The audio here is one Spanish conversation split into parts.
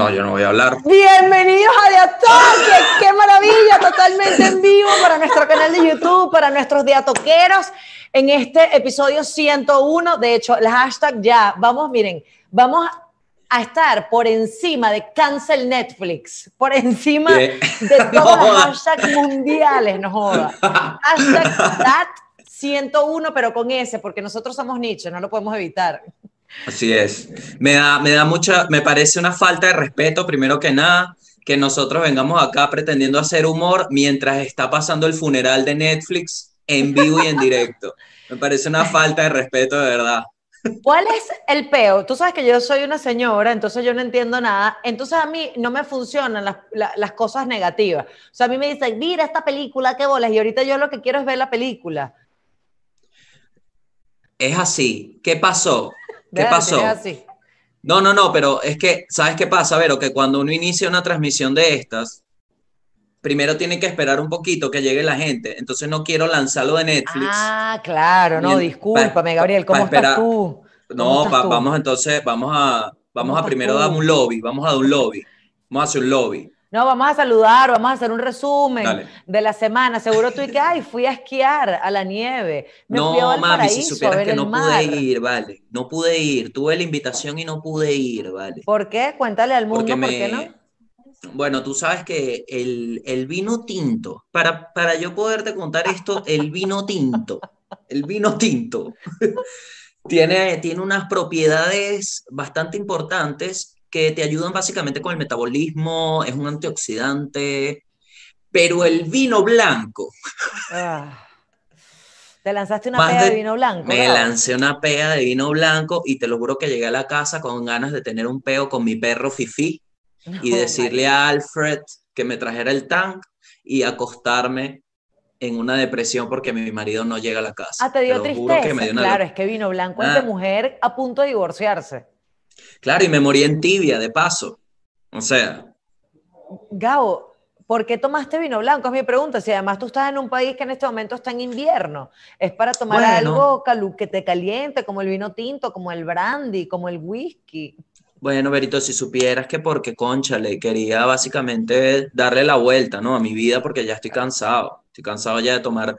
No, yo no voy a hablar. Bienvenidos a De Atoque, qué maravilla, totalmente en vivo para nuestro canal de YouTube, para nuestros diatoqueros, en este episodio 101. De hecho, el hashtag ya, vamos, miren, vamos a estar por encima de cancel Netflix, por encima ¿Qué? de todos No los hashtags mundiales, no joda. Hashtag that 101, pero con ese, porque nosotros somos nicho, no lo podemos evitar. Así es. Me da, me da mucha, me parece una falta de respeto, primero que nada, que nosotros vengamos acá pretendiendo hacer humor mientras está pasando el funeral de Netflix en vivo y en directo. Me parece una falta de respeto de verdad. ¿Cuál es el peo? Tú sabes que yo soy una señora, entonces yo no entiendo nada. Entonces a mí no me funcionan las, la- las cosas negativas. O sea, a mí me dicen, mira esta película, qué bolas. Y ahorita yo lo que quiero es ver la película. Es así. ¿Qué pasó? ¿Qué pasó? Así. No, no, no, pero es que, ¿sabes qué pasa, Vero? Que cuando uno inicia una transmisión de estas, primero tiene que esperar un poquito que llegue la gente. Entonces no quiero lanzarlo de Netflix. Ah, claro, no, discúlpame, pa- Gabriel, ¿cómo estás tú? No, vamos entonces, vamos a, vamos ¿Cómo a primero tú? dar un lobby, vamos a dar un lobby, vamos a hacer un lobby. No, vamos a saludar, vamos a hacer un resumen Dale. de la semana. Seguro tú y que, ay, fui a esquiar a la nieve. Me fui a No, mami, si supieras que no pude ir, vale, no pude ir, tuve la invitación y no pude ir, vale. ¿Por qué? Cuéntale al mundo Porque por qué no. bueno, tú sabes que el, el vino tinto, para, para yo poderte contar esto, el vino tinto, el vino tinto, tiene, tiene unas propiedades bastante importantes que te ayudan básicamente con el metabolismo, es un antioxidante, pero el vino blanco, Ah. Te lanzaste una pea de de- vino blanco. me lancé una pea de vino blanco y te lo juro que llegué a la casa con ganas de tener un peo con mi perro Fifi y decirle a Alfred que me trajera el tank y acostarme en una depresión porque mi marido no llega a la casa. Ah, te dio lo juro tristeza. que me dio una Claro, es que vino blanco es Ah. de mujer a punto de divorciarse. Claro, y me morí en tibia, de paso. O sea, Gabo, ¿por qué tomaste vino blanco? Es mi pregunta. Si además tú estás en un país que en este momento está en invierno, es para tomar Bueno. algo calu- que te caliente, como el vino tinto, como el brandy, como el whisky. bueno, Berito, si supieras que porque, concha, le quería básicamente darle la vuelta, ¿no? A mi vida porque ya estoy cansado. Estoy cansado ya de tomar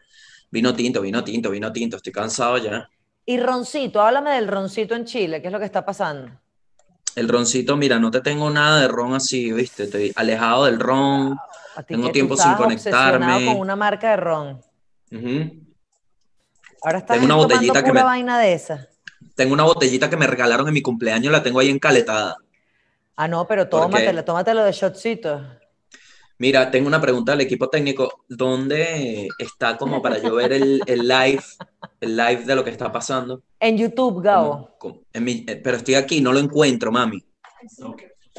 vino tinto, vino tinto, vino tinto. Estoy cansado ya. Y roncito, háblame del roncito en Chile, ¿qué es lo que está pasando? El roncito, mira, no te tengo nada de ron así, ¿viste? Estoy alejado del ron. A ti Tengo tiempo sin conectarme. con una marca de ron. Ujú. Ahora estás Tengo una botellita que me- vaina de esa. Tengo una botellita que me regalaron en mi cumpleaños, la tengo ahí encaletada. Ah, no, pero tómatelo, tómatelo de shotcito. Mira, tengo una pregunta del equipo técnico. ¿Dónde está como para yo ver el, el live, el live de lo que está pasando? En YouTube, Gabo. En mi- eh, pero estoy aquí, no lo encuentro, mami.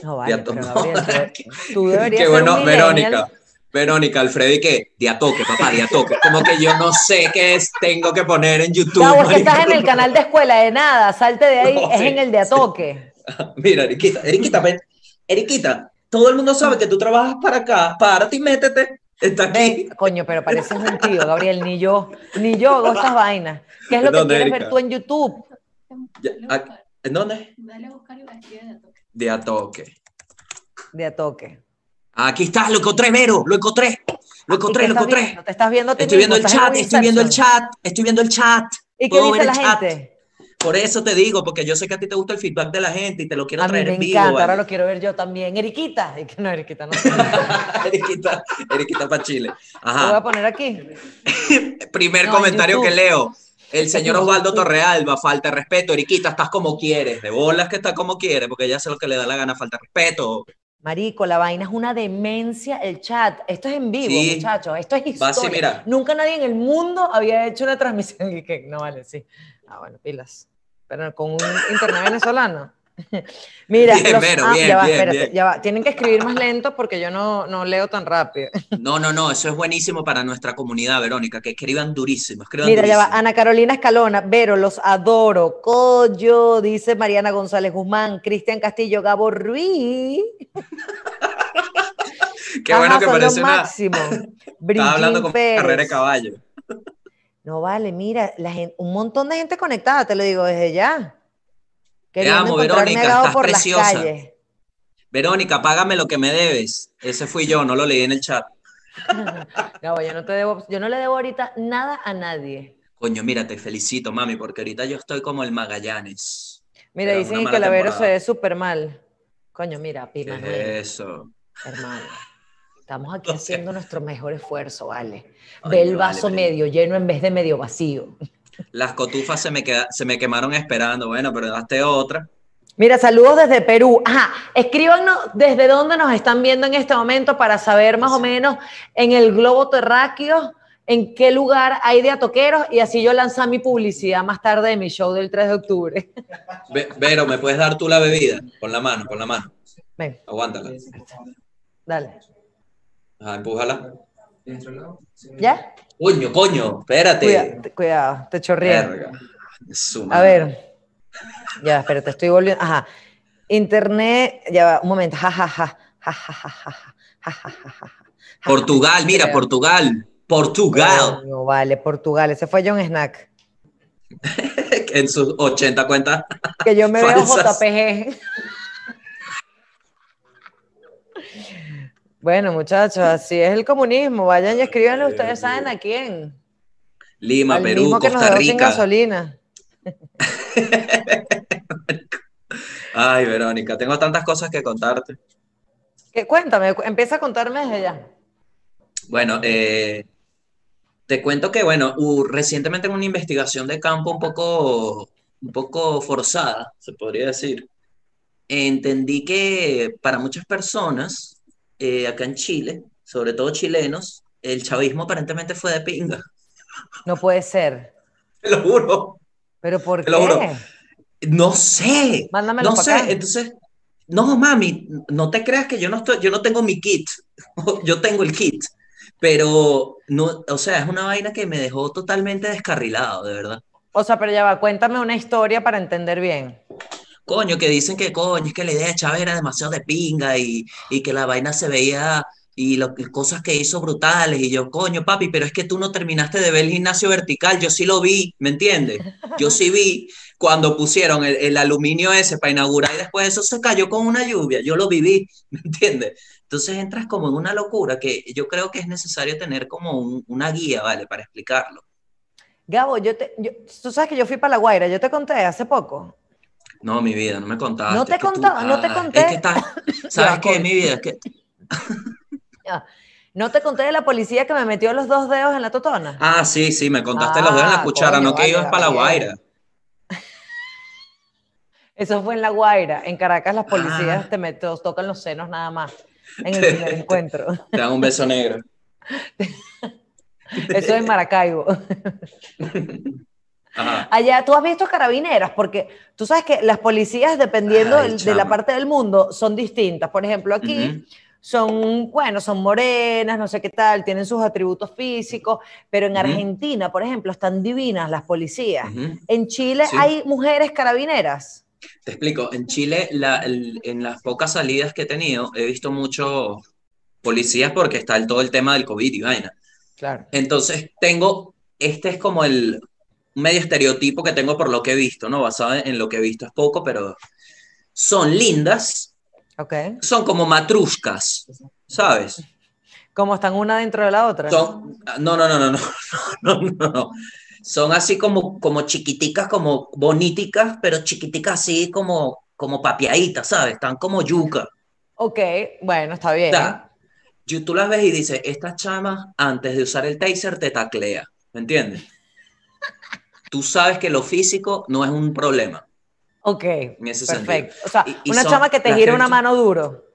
No vale, pero. Gabriel, tú, deberías Qué bueno. Verónica. Verónica, Alfredo, ¿y qué? Diatoque, papá, diatoque. Como que yo no sé qué es, tengo que poner en YouTube. Gabo, es que marico. estás en el canal de escuela de nada, salte de ahí, No, es sí, en el de sí. Atoque. Mira, Eriquita, Eriquita, ven. Eriquita, todo el mundo sabe que tú trabajas para acá. Párate y métete. Está aquí. Ven, coño, pero pareces un tío, Gabriel, ni yo, ni yo hago estas vainas. ¿Qué es lo que ¿Dónde, quieres Erika? ver tú en YouTube? Ya, ¿En dónde? Dale a buscar y de toque. Diatoque. De Atoque. Aquí está, lo encontré, Vero, lo encontré. Lo ¿Y encontré, lo estás encontré. viendo? ¿Te estás viendo Estoy viendo el? ¿Estás chat, estoy viendo el chat, estoy viendo el chat. ¿Y qué dice ver la el chat. gente? Por eso te digo, porque yo sé que a ti te gusta el feedback de la gente y te lo quiero A mí traer me en vivo. encanta, ahora lo quiero ver yo también. Eriquita, no, Eriquita, no. Lo Eriquita, Eriquita para Chile. voy a Ajá. poner aquí. Primer No, comentario que leo. El señor en Osvaldo. Torrealba, falta de respeto. Eriquita, estás como quieres. De bolas que está como quiere, porque ella hace lo que le da la gana, falta de respeto. Marico, la vaina es una demencia, el chat. Esto es en vivo, Sí. muchachos. Esto es historia. así, mira. Nunca nadie en el mundo había hecho una transmisión. No vale, sí. Ah, bueno, pilas. Pero con un internet venezolano. Mira, Bien, los- Vero, ah, bien, ya va, bien, espérate, bien. ya va. Tienen que escribir más lento porque yo no, no leo tan rápido. No, no, no, eso es buenísimo para nuestra comunidad, Verónica, que escriban durísimo, escriban Mira, ya va. Ana Carolina Escalona, Vero, los adoro. Coyo, dice Mariana González Guzmán, Cristian Castillo, Gabo Ruiz. Qué bueno que parece una... máximo. Estaba hablando con Brigitte carrera de Pérez. caballo. No vale, mira, la gen- un montón de gente conectada, te lo digo desde ya. Te amo, Verónica, estás por preciosa. las calles. Verónica, págame lo que me debes. Ese fui yo, no lo leí en el chat. Gabo, yo no te debo, yo no le debo ahorita nada a nadie. Coño, mira, te felicito, mami, porque ahorita yo estoy como el Magallanes. Mira, dicen que mala la Vero se ve súper mal. Coño, mira, ¿Qué Pima, es eso? hermano. Estamos aquí haciendo nuestro mejor esfuerzo, ¿vale? Ay, Ve el vaso vale, medio lleno en vez de medio vacío. Las cotufas se me, queda- se me quemaron esperando. Bueno, pero daste otra. Mira, saludos desde Perú. Ajá, escríbanos desde dónde nos están viendo en este momento para saber más o menos en el globo terráqueo en qué lugar hay de atoqueros y así yo lanzar mi publicidad más tarde de mi show del 3 de octubre. Ve- Vero, ¿me puedes dar tú la bebida? Con la mano, con la mano. Ven, Aguántala. dale. Ajá, empújala. ¿Ya? Coño, coño, espérate. Cuidado, te chorreé. A ver. Ya, espérate, estoy volviendo. Ajá. Internet, ya va, un momento. Ja, ja, ja. Ja, ja, ja, ja Portugal, mira, Portugal. Portugal. No vale, Portugal. Ese fue John Snack. en sus 80 cuentas. Que yo me veo JPG. Bueno, muchachos, así es el comunismo. Vayan y escríbanle, ustedes saben a quién. Lima, Al Perú, mismo que nos Costa sin Rica. gasolina. Ay, Verónica, tengo tantas cosas que contarte. Que, cuéntame, cu- empieza a contarme desde ya. Bueno, eh, te cuento que, bueno, recientemente en una investigación de campo un poco, un poco forzada, se podría decir, entendí que para muchas personas eh, acá en Chile, sobre todo chilenos, el chavismo aparentemente fue de pinga. No puede ser. Te lo juro. ¿Pero por Te lo juro. qué? No sé. Mándamelo No sé. acá. Entonces, no, mami, no te creas que yo no estoy, yo no tengo mi kit. Yo tengo el kit. Pero, no, o sea, es una vaina que me dejó totalmente descarrilado, de verdad. O sea, pero ya va, cuéntame una historia para entender bien. Coño, que dicen que coño, es que la idea de Chávez era demasiado de pinga y, y que la vaina se veía y lo, cosas que hizo brutales. Y yo, coño, papi, pero es que tú no terminaste de ver el gimnasio vertical. Yo sí lo vi, ¿me entiendes? Yo sí vi cuando pusieron el, el aluminio ese para inaugurar y después eso se cayó con una lluvia. Yo lo viví, ¿me entiendes? Entonces entras como en una locura que yo creo que es necesario tener como un- una guía, ¿vale? Para explicarlo. Gabo, yo te, yo- tú sabes que yo fui para La Guaira, yo te conté hace poco. No, mi vida, no me contaste. No te tú- contaba, no te ah, conté. Es que estás, ¿sabes qué, mi vida? Es que. No te conté de la policía que me metió los dos dedos en la totona. Ah, sí, sí, me contaste los dedos en la Ah, cuchara, coño, no que ibas para la. Guaira. Eso fue en La Guaira. En Caracas las policías Ah. te meten, tocan los senos nada más en el primer encuentro. Te dan un beso negro. Eso es en Maracaibo. Ajá. Allá, ¿tú has visto carabineras? Porque tú sabes que las policías, dependiendo Ay, de la parte del mundo, son distintas. Por ejemplo, aquí son, bueno, son morenas, no sé qué tal, tienen sus atributos físicos, pero en. Argentina, por ejemplo, están divinas las policías. En Chile Sí. hay mujeres carabineras. Te explico, en Chile, la- el- en las pocas salidas que he tenido, he visto muchos policías porque está el, todo el tema del COVID y vaina. Claro. Entonces, tengo, este es como el medio estereotipo que tengo por lo que he visto, ¿no? Basado en lo que he visto, es poco, pero son lindas, Ok. son como matrushkas, ¿sabes? ¿Cómo están una dentro de la otra? Son, no, no, no, no, no, no, no, no. Son así como, como chiquiticas, como boniticas, pero chiquiticas así como, como papiaditas, ¿sabes? Están como yuca. Ok, bueno, está bien. Yo- tú las ves y dices, esta chama antes de usar el taser te taclea, ¿me entiendes? Tú sabes que lo físico no es un problema. ok, en ese perfecto. sentido. O sea, Y- una chama que te gira una mano duro.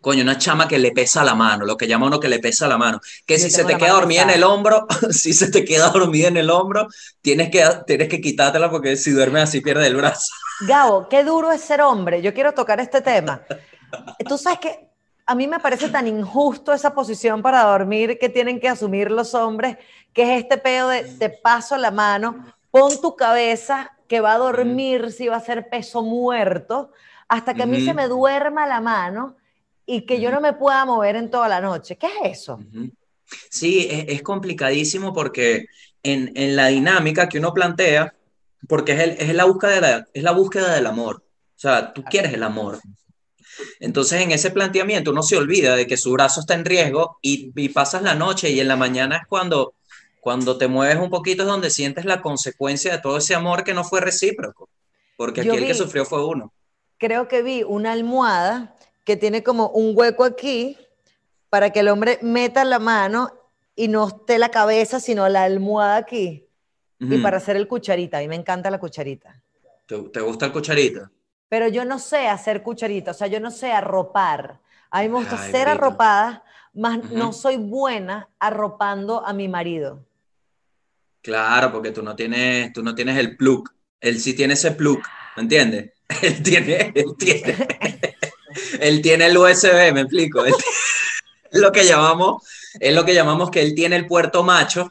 Coño, una chama que le pesa la mano, lo que llama uno que le pesa la mano. Que Yo si se te queda dormida en el hombro, si se te queda dormida en el hombro, tienes que, tienes que quitártela porque si duermes así pierde el brazo. Gabo, qué duro es ser hombre. Yo quiero tocar este tema. Tú sabes que a mí me parece tan injusto esa posición para dormir que tienen que asumir los hombres, que es este pedo de te paso la mano, pon tu cabeza que va a dormir si va a ser peso muerto, hasta que a mí se me duerma la mano y que yo no me pueda mover en toda la noche. ¿Qué es eso? Sí, es, es complicadísimo porque en, en la dinámica que uno plantea, porque es, el- es la búsqueda de la, es la búsqueda del amor. O sea, tú quieres el amor. Entonces, en ese planteamiento uno se olvida de que su brazo está en riesgo y, y pasas la noche y en la mañana es cuando, cuando te mueves un poquito es donde sientes la consecuencia de todo ese amor que no fue recíproco, porque aquí Yo el que sufrió fue uno. Creo que vi una almohada que tiene como un hueco aquí para que el hombre meta la mano y no esté la cabeza, sino la almohada aquí. Y para hacer el cucharita. A mí me encanta la cucharita. ¿Te, te gusta el cucharito? Pero yo no sé hacer cucharita, o sea, yo no sé arropar. A mí me gusta Ay, ser arropada, más no soy buena arropando a mi marido. Claro, porque tú no tienes, tú no tienes el plug. Él sí tiene ese plug, ¿me entiendes? Él tiene, él tiene, él tiene el USB, me explico. Él es lo que llamamos, es lo que llamamos que él tiene el puerto macho.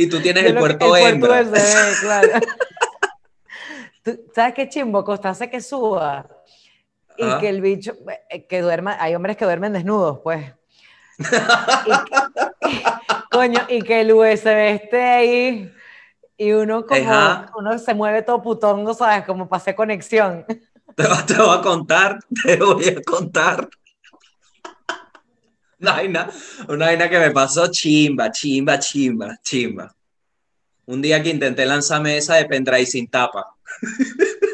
Y tú tienes el puerto el hembra. puerto USB, claro. Tú- ¿Sabes qué chimbo? Costa hace que suba y Ajá. que el bicho, eh, que duerma, hay hombres que duermen desnudos, pues. Y que- coño, y que el USB esté ahí y uno como, Ajá. uno se mueve todo putongo, ¿sabes? Como hacer conexión. Te, te voy a contar, te voy a contar. Una vaina, una vaina que me pasó chimba, chimba, chimba, chimba. Un día que intenté lanzarme esa de pendrive sin tapa.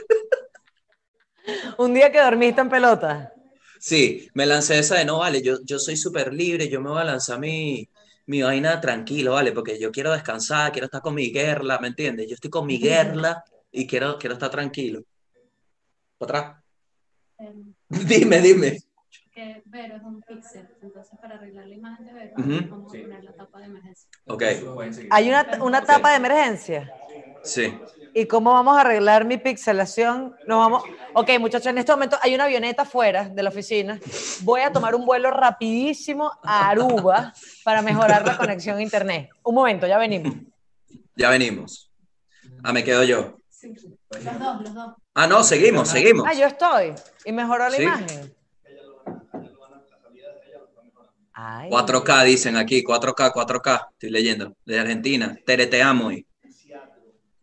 Un día que dormiste en pelota. Sí, me lancé esa de no, vale, yo, yo soy súper libre, yo me voy a lanzar mi, mi vaina tranquilo, vale, porque yo quiero descansar, quiero estar con mi guerla, ¿me entiendes? Yo estoy con mi guerla y quiero, quiero estar tranquilo. ¿Otra? em, Dime, dime. Que Vero es un pixel, entonces para arreglar la imagen de Vero vamos a poner la tapa de emergencia. Ok, Hay una, una tapa de emergencia. sí. ¿Y cómo vamos a arreglar mi pixelación? Nos vamos... Ok, muchachos, en este momento hay una avioneta afuera de la oficina. Voy a tomar un vuelo rapidísimo a Aruba para mejorar la conexión a internet. Un momento, ya venimos. Ya venimos. Ah, me quedo yo. Sí. Los dos, los dos. Ah, no, seguimos, seguimos. Ah, yo estoy. Y mejoró la Sí. imagen. Ay. 4K dicen aquí, 4K, 4K. Estoy leyendo. De Argentina. Tere, te amo. Y...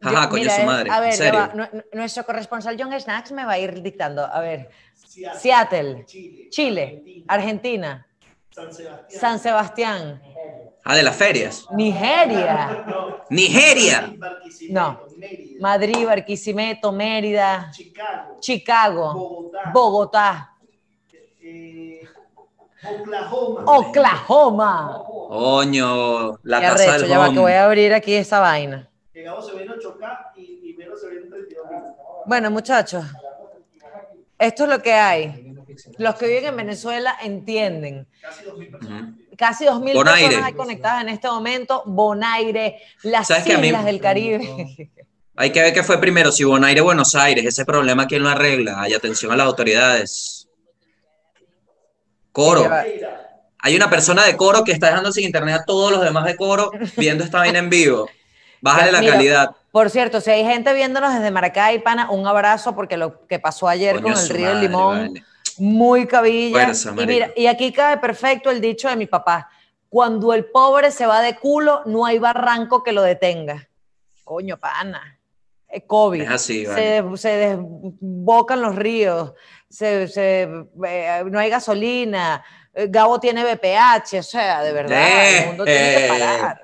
Jaja, coño, mira, su eh, madre. A ver, ¿En ya serio? va. Nu- nu- nuestro corresponsal John Snacks me va a ir dictando. A ver, Seattle, Seattle, Chile, Chile, Argentina, San Sebastián, San Sebastián, Ah, de las ferias. Nigeria, Nigeria. No. Madrid, Barquisimeto, Mérida, Chicago, Chicago, Bogotá, Bogotá, eh, Oklahoma, Oklahoma. Coño, la Qué casa arrecho, del ya va, que voy a abrir aquí esa vaina. Llegamos ven 8K y, y se ven 32 mil. Bueno, muchachos, esto es lo que hay. Los que viven en Venezuela entienden. Casi 2 mil personas. Ujú. Casi 2.000 Bonaire. personas hay conectadas en este momento. Bonaire, las ¿Sabes que a mí- islas del Caribe. Hay que ver qué fue primero, si Bonaire o Buenos Aires. Ese problema, ¿quién lo arregla? Hay atención a las autoridades. Coro. Hay una persona de coro que está dejando sin internet a todos los demás de coro viendo esta vaina en vivo. Bájale la Mira, calidad. Por cierto, si hay gente viéndonos desde Maracay, pana, un abrazo porque lo que pasó ayer Coño, con el río del Limón, vale. muy cabilla. Fuerza, y mira, y aquí cae perfecto el dicho de mi papá. Cuando el pobre se va de culo, no hay barranco que lo detenga. Coño, pana. Es COVID. Es así, se, vale. se desbocan los ríos, se, se- eh, no hay gasolina, eh, Gabo tiene BPH, o sea, de verdad, el mundo tiene que Eh, parar.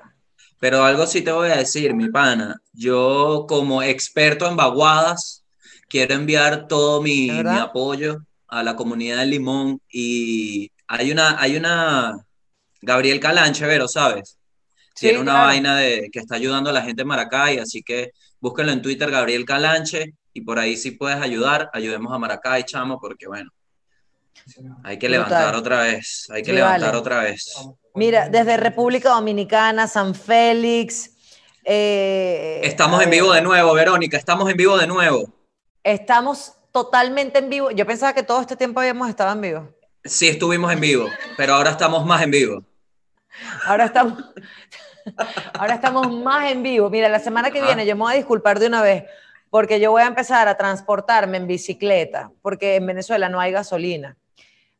Pero algo sí te voy a decir, mi pana. Yo, como experto en vaguadas, quiero enviar todo mi, apoyo a la comunidad de Limón. Y hay una, hay una Gabriel Calanche, Vero, ¿sabes? Sí, Tiene una claro. vaina de que está ayudando a la gente en Maracay, así que búsquenlo en Twitter, Gabriel Calanche, y por ahí si puedes ayudar, ayudemos a Maracay, chamo, porque bueno, hay que levantar otra vez, hay que Sí, levantar vale. otra vez. Mira, desde República Dominicana, San Félix. eh, Estamos en vivo de nuevo, Verónica, estamos en vivo de nuevo. Estamos totalmente en vivo. Yo pensaba que todo este tiempo habíamos estado en vivo. Sí, estuvimos en vivo, pero ahora estamos más en vivo. Ahora estamos, ahora estamos más en vivo. Mira, la semana que Ajá. viene yo me voy a disculpar de una vez porque yo voy a empezar a transportarme en bicicleta porque en Venezuela no hay gasolina.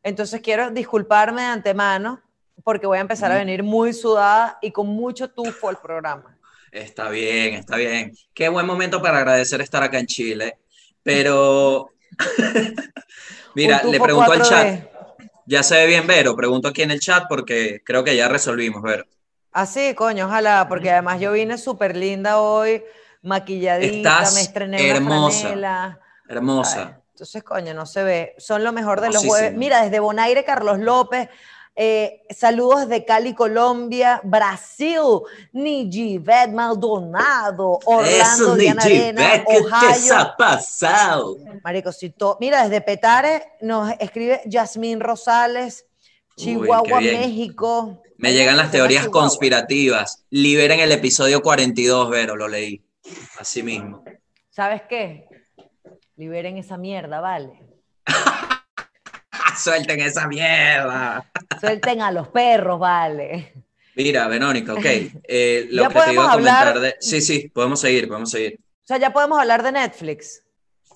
Entonces quiero disculparme de antemano porque voy a empezar a venir muy sudada y con mucho tufo al programa. Está bien, está bien. Qué buen momento para agradecer estar acá en Chile. Pero, mira, le pregunto al 4D. chat. Ya se ve bien, Vero. Pregunto aquí en el chat porque creo que ya resolvimos, Vero. Así, Ah, coño, ojalá, porque además yo vine súper linda hoy, maquilladita, Estás me estrené hermosa. franela. Ay, Hermosa. entonces, coño, no se ve. Son lo mejor de los jueves. Mira, desde Bonaire, Carlos López. eh, saludos de Cali, Colombia, Brasil, Nijivet Maldonado, Orlando, Eso, Diana Arena, ¿qué te ha pasado? Marico, si to- Mira, desde Petare nos escribe Yasmín Rosales, Chihuahua. México. Me llegan las teorías conspirativas. Liberen el episodio 42, Vero, lo leí. Así mismo. ¿Sabes qué? Liberen esa mierda, vale. Suelten esa mierda. Suelten a los perros, vale. Mira, Verónica, ok. eh, lo Ya que te iba a comentar hablar- de. Sí, sí, podemos seguir, podemos seguir. O sea, ya podemos hablar de Netflix.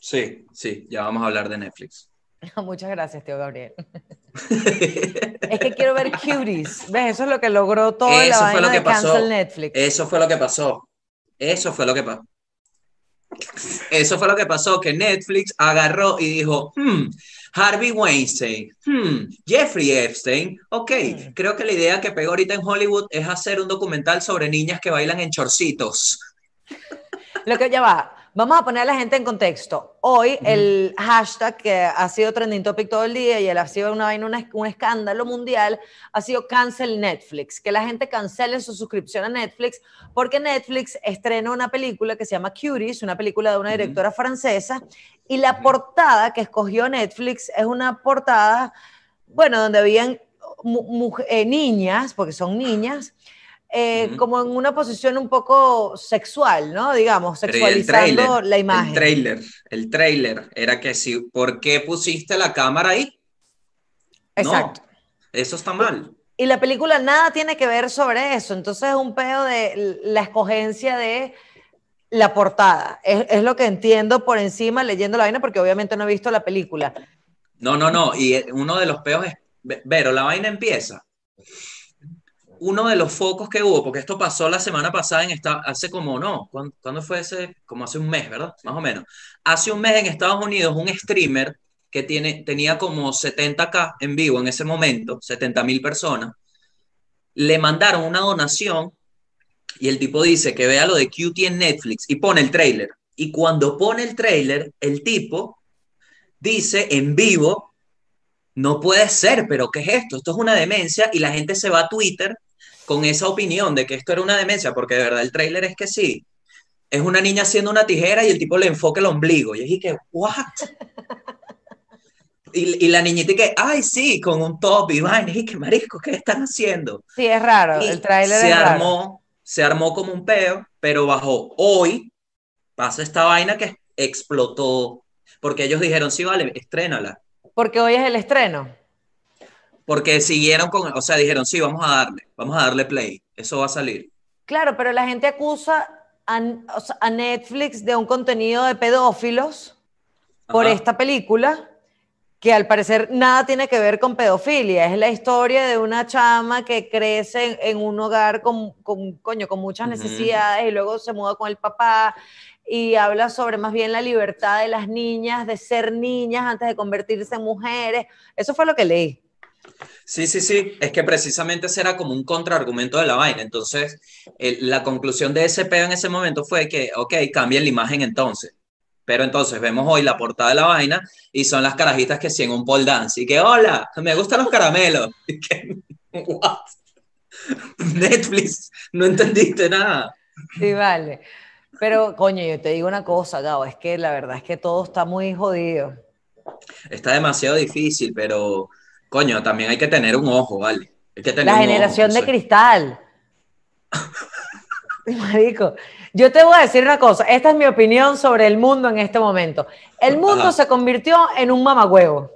Sí, sí, ya vamos a hablar de Netflix. Muchas gracias, tío Gabriel. Es que quiero ver Cuties. ¿Ves? Eso es lo que logró toda la Eso fue vaina lo que de pasó. cancel Netflix. Eso fue lo que pasó. Eso fue lo que pasó. Eso fue lo que pasó, que Netflix agarró y dijo, hmm, Harvey Weinstein, hmm, Jeffrey Epstein, ok, Hmm. creo que la idea que pegó ahorita en Hollywood es hacer un documental sobre niñas que bailan en chorcitos. Lo que ya va. Vamos a poner a la gente en contexto. Hoy el hashtag que ha sido trending topic todo el día y él ha sido una vaina, una- un escándalo mundial, ha sido cancel Netflix. Que la gente cancele su suscripción a Netflix porque Netflix estrena una película que se llama Cuties, una película de una directora francesa, y la portada que escogió Netflix es una portada, bueno, donde habían eh, niñas, porque son niñas, eh, Ujú. como en una posición un poco sexual, ¿no? Digamos, Pero sexualizando la imagen. El trailer, el trailer era que si, ¿por qué pusiste la cámara ahí? Exacto. No, eso está mal. Y la película nada tiene que ver sobre eso, entonces es un pedo de la escogencia de la portada. Es, es lo que entiendo por encima leyendo la vaina, porque obviamente no he visto la película. No, no, no. Y eh, uno de los peos es, Vero, la vaina empieza. Uno de los focos que hubo, porque esto pasó la semana pasada en esta, hace como, no, ¿cuándo, cuándo fue ese? Como hace un mes, ¿verdad? Más o menos. Hace un mes en Estados Unidos, un streamer que tiene, tenía como 70k en vivo en ese momento, 70 mil personas, le mandaron una donación y el tipo dice que vea lo de QT en Netflix y pone el trailer. Y cuando pone el trailer, el tipo dice en vivo, no puede ser, pero ¿qué es esto? Esto es una demencia y la gente se va a Twitter con esa opinión de que esto era una demencia, porque de verdad el tráiler es que sí. Es una niña haciendo una tijera y el tipo le enfoca el ombligo. Y es que, ¿what? Y, y la niñita que, ay, sí, con un top y vaina. Y que, marisco, ¿qué están haciendo? Sí, es raro, Y el tráiler se es raro. armó, se armó como un peo, pero bajó. Hoy pasa esta vaina que explotó, porque ellos dijeron, sí, vale, estrénala. Porque hoy es el estreno. Porque siguieron con, o sea, dijeron, sí, vamos a darle, vamos a darle play, eso va a salir. Claro, pero la gente acusa a, a Netflix de un contenido de pedófilos por Ajá. esta película, que al parecer nada tiene que ver con pedofilia. Es la historia de una chama que crece en, en un hogar con, con, coño, con muchas necesidades y luego se muda con el papá y habla sobre más bien la libertad de las niñas de ser niñas antes de convertirse en mujeres. Eso fue lo que leí. Sí, sí, sí, es que precisamente ese era como un contraargumento de la vaina. Entonces, el- la conclusión de ese peo en ese momento fue que, ok, cambien la imagen entonces. Pero entonces vemos hoy la portada de la vaina y son las carajitas que sí en un pole dance. Y que, hola, me gustan los caramelos. Y que, what? Netflix, no entendiste nada. Sí, vale. Pero, coño, yo te digo una cosa, Gabo, es que la verdad es que todo está muy jodido. Está demasiado difícil, pero, coño, también hay que tener un ojo, ¿vale? Hay que tener La ojo, generación de cristal. Marico, yo te voy a decir una cosa, esta es mi opinión sobre el mundo en este momento. El mundo Ajá. se convirtió en un mamagüevo.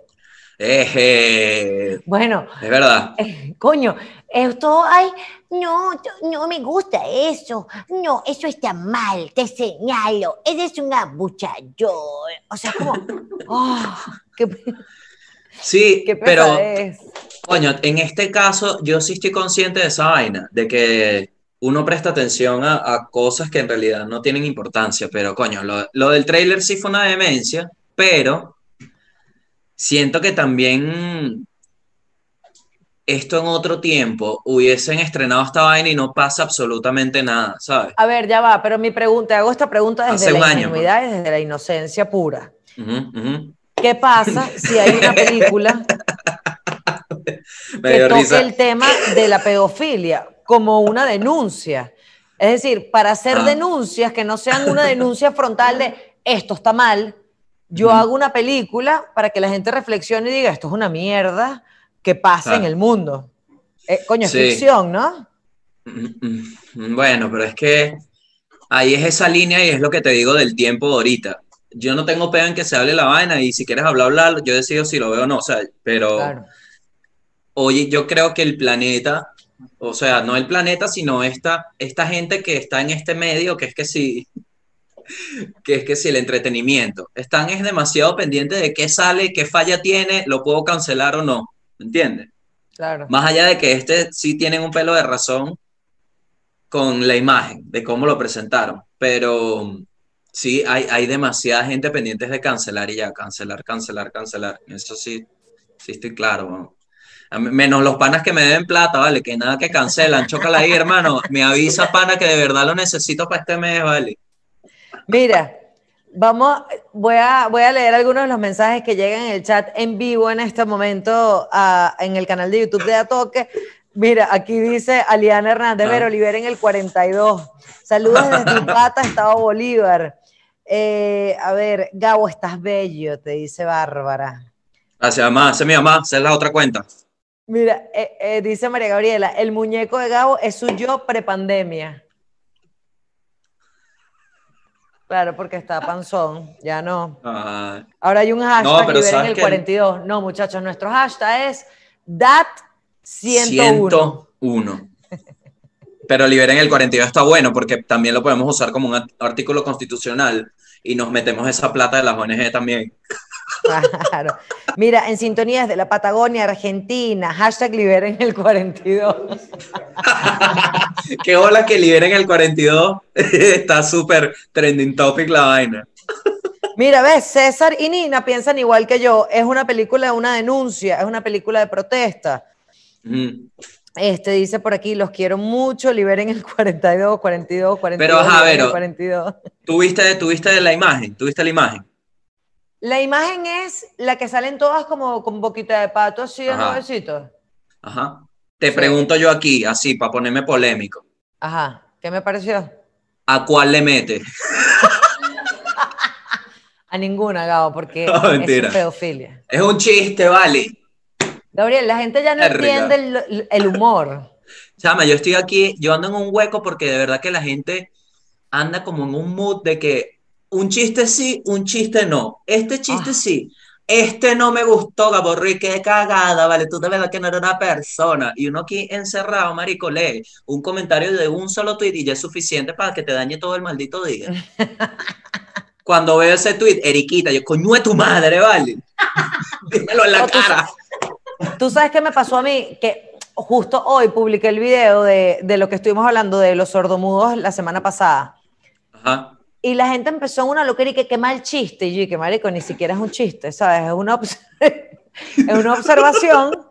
Eje, Bueno, es verdad. eh, coño, esto, ay, no, no me gusta eso, no, eso está mal, te señalo, eres un abuchador. O sea, como, ah, qué, Sí, qué pero, coño, en este caso yo sí estoy consciente de esa vaina, de que uno presta atención a, a cosas que en realidad no tienen importancia, pero coño, lo, lo del tráiler sí fue una demencia, pero siento que también esto en otro tiempo hubiesen estrenado esta vaina y no pasa absolutamente nada, ¿sabes? A ver, ya va, pero mi pregunta, hago esta pregunta desde Hace un la año, ingenuidad y desde la inocencia pura. Ujú, ujú. ¿Qué pasa si hay una película que toque risa. el tema de la pedofilia como una denuncia? Es decir, para hacer Ah. denuncias que no sean una denuncia frontal de esto está mal, yo hago una película para que la gente reflexione y diga esto es una mierda que pasa en Ah. el mundo. Eh, coño, es Sí. ficción, ¿no? Mm, mm, Bueno, pero es que ahí es esa línea y es lo que te digo del tiempo ahorita. Yo no tengo pena en que se hable la vaina y si quieres hablar, hablar, yo decido si lo veo o no, o sea, pero Claro. oye, yo creo que el planeta, o sea, no el planeta, sino esta, esta gente que está en este medio, que es que sí, que es que sí, el entretenimiento, están es demasiado pendientes de qué sale, qué falla tiene, lo puedo cancelar o no, ¿me entiendes? Claro. Más allá de que este sí tienen un pelo de razón con la imagen, de cómo lo presentaron, pero sí hay, hay demasiada gente pendiente de cancelar y ya, cancelar, cancelar, cancelar. Eso sí, sí estoy claro. Menos los panas que me deben plata, ¿vale? Que nada que cancelan, chócala ahí, hermano. Me avisa, pana, que de verdad lo necesito para este mes, ¿vale? Mira, vamos, voy a, voy a leer algunos de los mensajes que llegan en el chat en vivo en este momento a- en el canal de YouTube de Atoque. Mira, aquí dice Aliana Hernández, Ah. Vero, liberen el 42. Saludos desde Ipata, Estado Bolívar. Eh, a ver, Gabo, estás bello, te dice Bárbara. Gracias, mamá. Esa es mi mamá, esa es la otra cuenta. Mira, eh, eh, dice María Gabriela, el muñeco de Gabo es su yo prepandemia. Claro, porque está panzón, ya no. Ah, Ahora hay un hashtag, liberen ¿sabes el qué? 42. No, muchachos, nuestro hashtag es DAT101. 101. Pero liberen el 42 está bueno porque también lo podemos usar como un art- artículo constitucional y nos metemos esa plata de las ONG también. Claro. Mira, en sintonía desde la Patagonia, Argentina, hashtag liberen el 42. Qué hola que liberen el 42. está súper trending topic la vaina. Mira, ves, César y Nina piensan igual que yo. Es una película de una denuncia, es una película de protesta. Mm. Este dice por aquí, los quiero mucho, liberen el 42, 42, 42. Pero, ajá, Vero. 42. ¿Tuviste, tuviste la imagen? ¿Tuviste la imagen? La imagen es la que salen todas como con boquita de pato, así de Ajá. nuevecitos. Ajá. Te Sí. pregunto yo aquí, así, para ponerme polémico. Ajá, ¿qué me pareció? ¿A cuál le mete? A ninguna, Gabo, porque No, es pedofilia. Es un chiste, vale. Gabriel, la gente ya no entiende el, el humor. Chama, yo estoy aquí, yo ando en un hueco porque de verdad que la gente anda como en un mood de que un chiste sí, un chiste no. Este chiste Ah. sí, este no me gustó, Gaborri, qué cagada, vale, tú de verdad que no eres una persona. Y uno aquí encerrado, marico, lee un comentario de un solo tweet y ya es suficiente para que te dañe todo el maldito día. Cuando veo ese tweet, Eriquita, yo, coño de tu madre, vale. Dímelo en la cara. Tú sabes qué me pasó a mí, que justo hoy publiqué el video de, de lo que estuvimos hablando de los sordomudos la semana pasada. Ajá. Y la gente empezó una locura y que qué mal chiste. Y yo, que marico, ni siquiera es un chiste, ¿sabes? Es una, obs- es una observación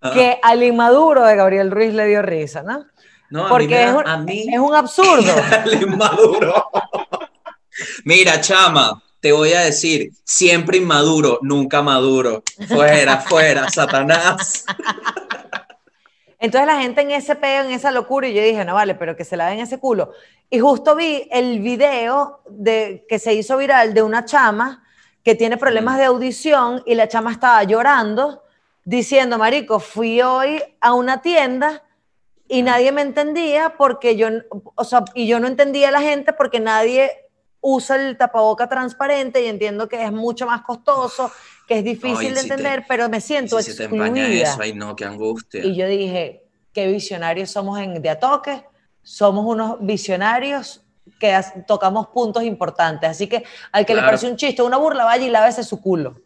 Ajá. que al inmaduro de Gabriel Ruiz le dio risa, ¿no? No, a mí Porque me da- es un, a mí- es un absurdo. El inmaduro. Mira, chama, te voy a decir, siempre inmaduro, nunca maduro. Fuera, fuera, Satanás. Entonces la gente en ese peo, en esa locura, y yo dije, no vale, pero que se la den ese culo. Y justo vi el video de, que se hizo viral de una chama que tiene problemas de audición y la chama estaba llorando diciendo, marico, fui hoy a una tienda y nadie me entendía porque yo, o sea, y yo no entendía a la gente porque nadie usa el tapaboca transparente y entiendo que es mucho más costoso, que es difícil de si te- entender, pero me siento Si se te excluida. eso, ay no, qué angustia. Y yo dije, qué visionarios somos en De Atoque, somos unos visionarios que tocamos puntos importantes. Así que al que le Claro. parece un chiste, una burla, vaya y lávese su culo.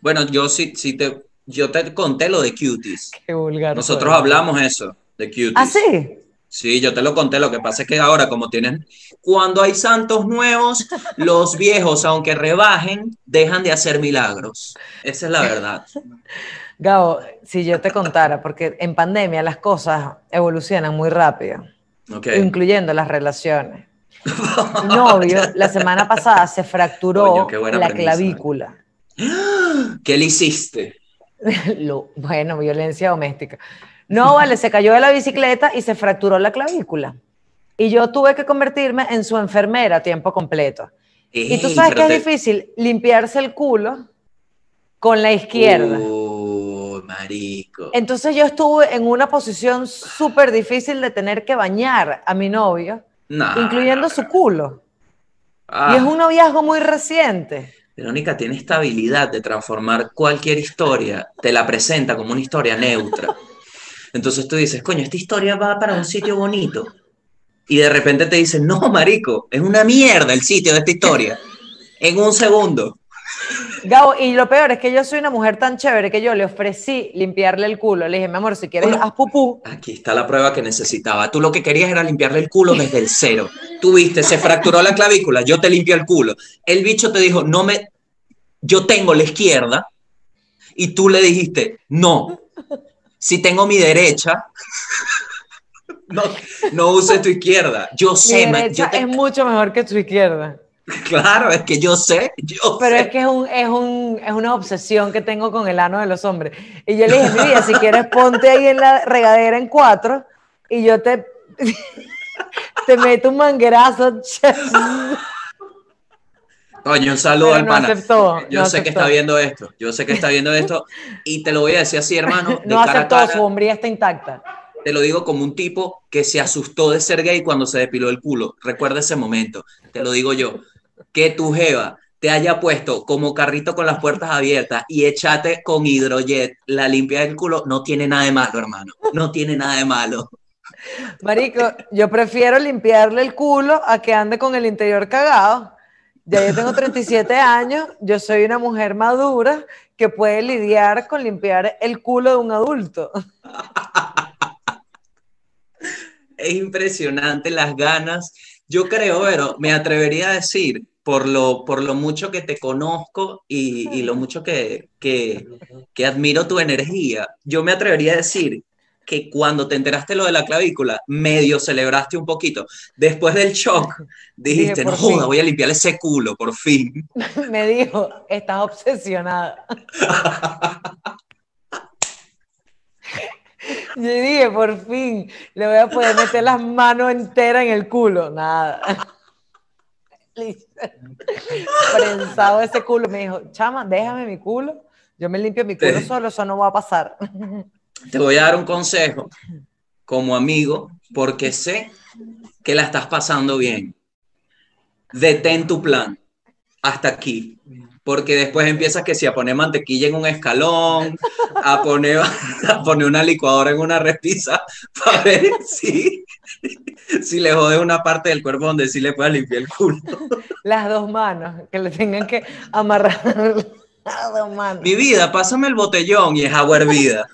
Bueno, yo sí, sí te, yo te conté lo de cuties. Qué vulgar. Nosotros soy. hablamos eso, de cuties. ¿Ah, sí? Sí, yo te lo conté. Lo que pasa es que ahora, como tienen, cuando hay santos nuevos, los viejos, aunque rebajen, dejan de hacer milagros. Esa es la verdad. Gabo, si yo te contara, porque en pandemia las cosas evolucionan muy rápido, incluyendo las relaciones. Mi novio la semana pasada se fracturó Coño, la premisa. clavícula. ¿Qué le hiciste? Lo- bueno, violencia doméstica. No, vale, se cayó de la bicicleta y se fracturó la clavícula. Y yo tuve que convertirme en su enfermera a tiempo completo. Y tú sabes que es difícil limpiarse el culo con la izquierda. Uy, marico. Entonces yo estuve en una posición súper difícil de tener que bañar a mi novio, Nah, incluyendo su culo. ah, Y es un noviazgo muy reciente. Verónica tiene esta habilidad de transformar cualquier historia, te la presenta como una historia neutra. Entonces tú dices, coño, esta historia va para un sitio bonito. Y de repente te dicen, no, marico, es una mierda el sitio de esta historia. En un segundo. Gabo, y lo peor es que yo soy una mujer tan chévere que yo le ofrecí limpiarle el culo. Le dije, mi amor, si quieres, haz pupú. Aquí está la prueba que necesitaba. Tú lo que querías era limpiarle el culo desde el cero. Tú viste, se fracturó la clavícula, yo te limpio el culo. El bicho te dijo, no me, yo tengo la izquierda. Y tú le dijiste, no, si tengo mi derecha, no, no uses tu izquierda. Yo sé, derecha yo te- es mucho mejor que tu izquierda. claro, es que yo sé, yo Pero sé. es que es, un, es, un, es una obsesión que tengo con el ano de los hombres. Y yo le dije, mi vida, si quieres ponte ahí en la regadera en cuatro y yo te, te meto un manguerazo. Coño, un saludo Pero al no pana. aceptó, yo no sé que está viendo esto, yo sé que está viendo esto y te lo voy a decir así, hermano, de No cara a aceptó, cara. su hombría está intacta. Te lo digo como un tipo que se asustó de ser gay cuando se depiló el culo. Recuerda ese momento. Te lo digo yo. Que tu jeva te haya puesto como carrito con las puertas abiertas y echate con hidrojet la limpia del culo, no tiene nada de malo, hermano. No tiene nada de malo. Marico, yo prefiero limpiarle el culo a que ande con el interior cagado. Ya yo tengo 37 años, yo soy una mujer madura que puede lidiar con limpiar el culo de un adulto. Es impresionante las ganas. Yo creo, pero me atrevería a decir, por lo, por lo mucho que te conozco y, y lo mucho que, que, que admiro tu energía, yo me atrevería a decir que cuando te enteraste lo de la clavícula, medio celebraste un poquito. Después del shock, dijiste, Dije, no joda, fin". voy a limpiarle ese culo, por fin. Me dijo, estás obsesionada. Yo dije, por fin, le voy a poder meter las manos enteras en el culo. Nada. Prensado ese culo. Me dijo, chama, déjame mi culo. Yo me limpio mi culo Sí. solo, eso no va a pasar. Te voy a dar un consejo como amigo, porque sé que la estás pasando bien. Detén tu plan hasta aquí, porque después empiezas que si a poner mantequilla en un escalón, a poner, a poner una licuadora en una repisa, para ver si, si le jodes una parte del cuerpo donde sí le puedas limpiar el culo. Las dos manos, que le tengan que amarrar las dos manos. Mi vida, pásame el botellón y es agua hervida.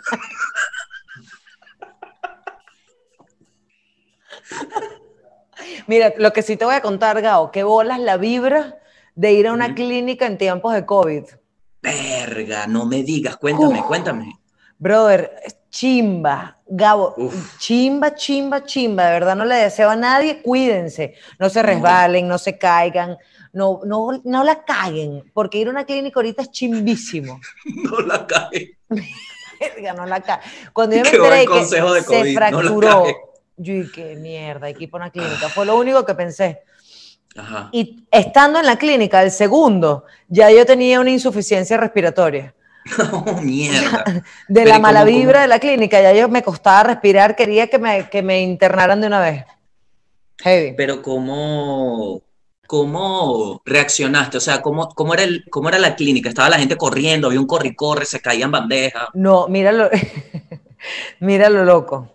Mira, lo que sí te voy a contar, Gao, que bolas la vibra de ir a una clínica en tiempos de COVID. Verga, no me digas, cuéntame, Uf. cuéntame. Brother, chimba, Gabo, Uf. chimba, chimba, chimba. De verdad no le deseo a nadie, cuídense. No se resbalen, no se caigan, no, no, no la caguen, porque ir a una clínica ahorita es chimbísimo. No la. Verga, no la ca- Cuando yo me enteré que consejo de se COVID, fracturó. Yo dije, mierda, hay que ir para una clínica. Fue lo único que pensé. Ajá. Y estando en la clínica, el segundo, ya yo tenía una insuficiencia respiratoria. Oh, mierda. De Pero la ¿y mala cómo- vibra cómo? de la clínica, ya yo me costaba respirar, quería que me, que me internaran de una vez. Heavy. Pero ¿cómo, cómo reaccionaste? O sea, ¿cómo, cómo, era el, ¿cómo era la clínica? Estaba la gente corriendo, había un corre y corre, se caían bandejas. No, míralo, míralo loco.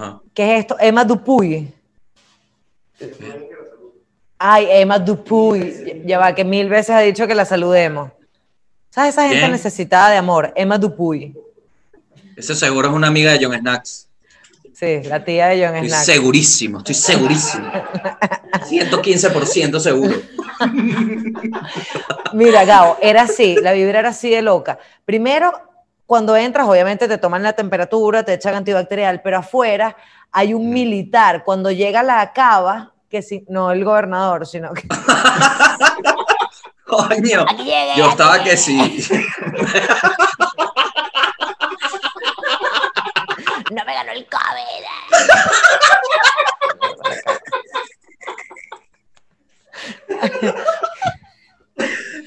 Ajá. ¿Qué es esto? Emma Dupuy. Ay, Emma Dupuy. Ya va, que mil veces ha dicho que la saludemos. ¿Sabes esa gente ¿Quién? necesitada de amor? Emma Dupuy. Ese seguro es una amiga de John Snacks. Sí, la tía de John Estoy Snack. segurísimo, estoy segurísimo. 115% seguro. Mira, Gao, era así, la vibra era así de loca. Primero, cuando entras, obviamente te toman la temperatura, te echan antibacterial, pero afuera hay un militar. Cuando llega la cava, que si, no el gobernador, sino que Coño, yo estaba que sí. no me ganó el COVID.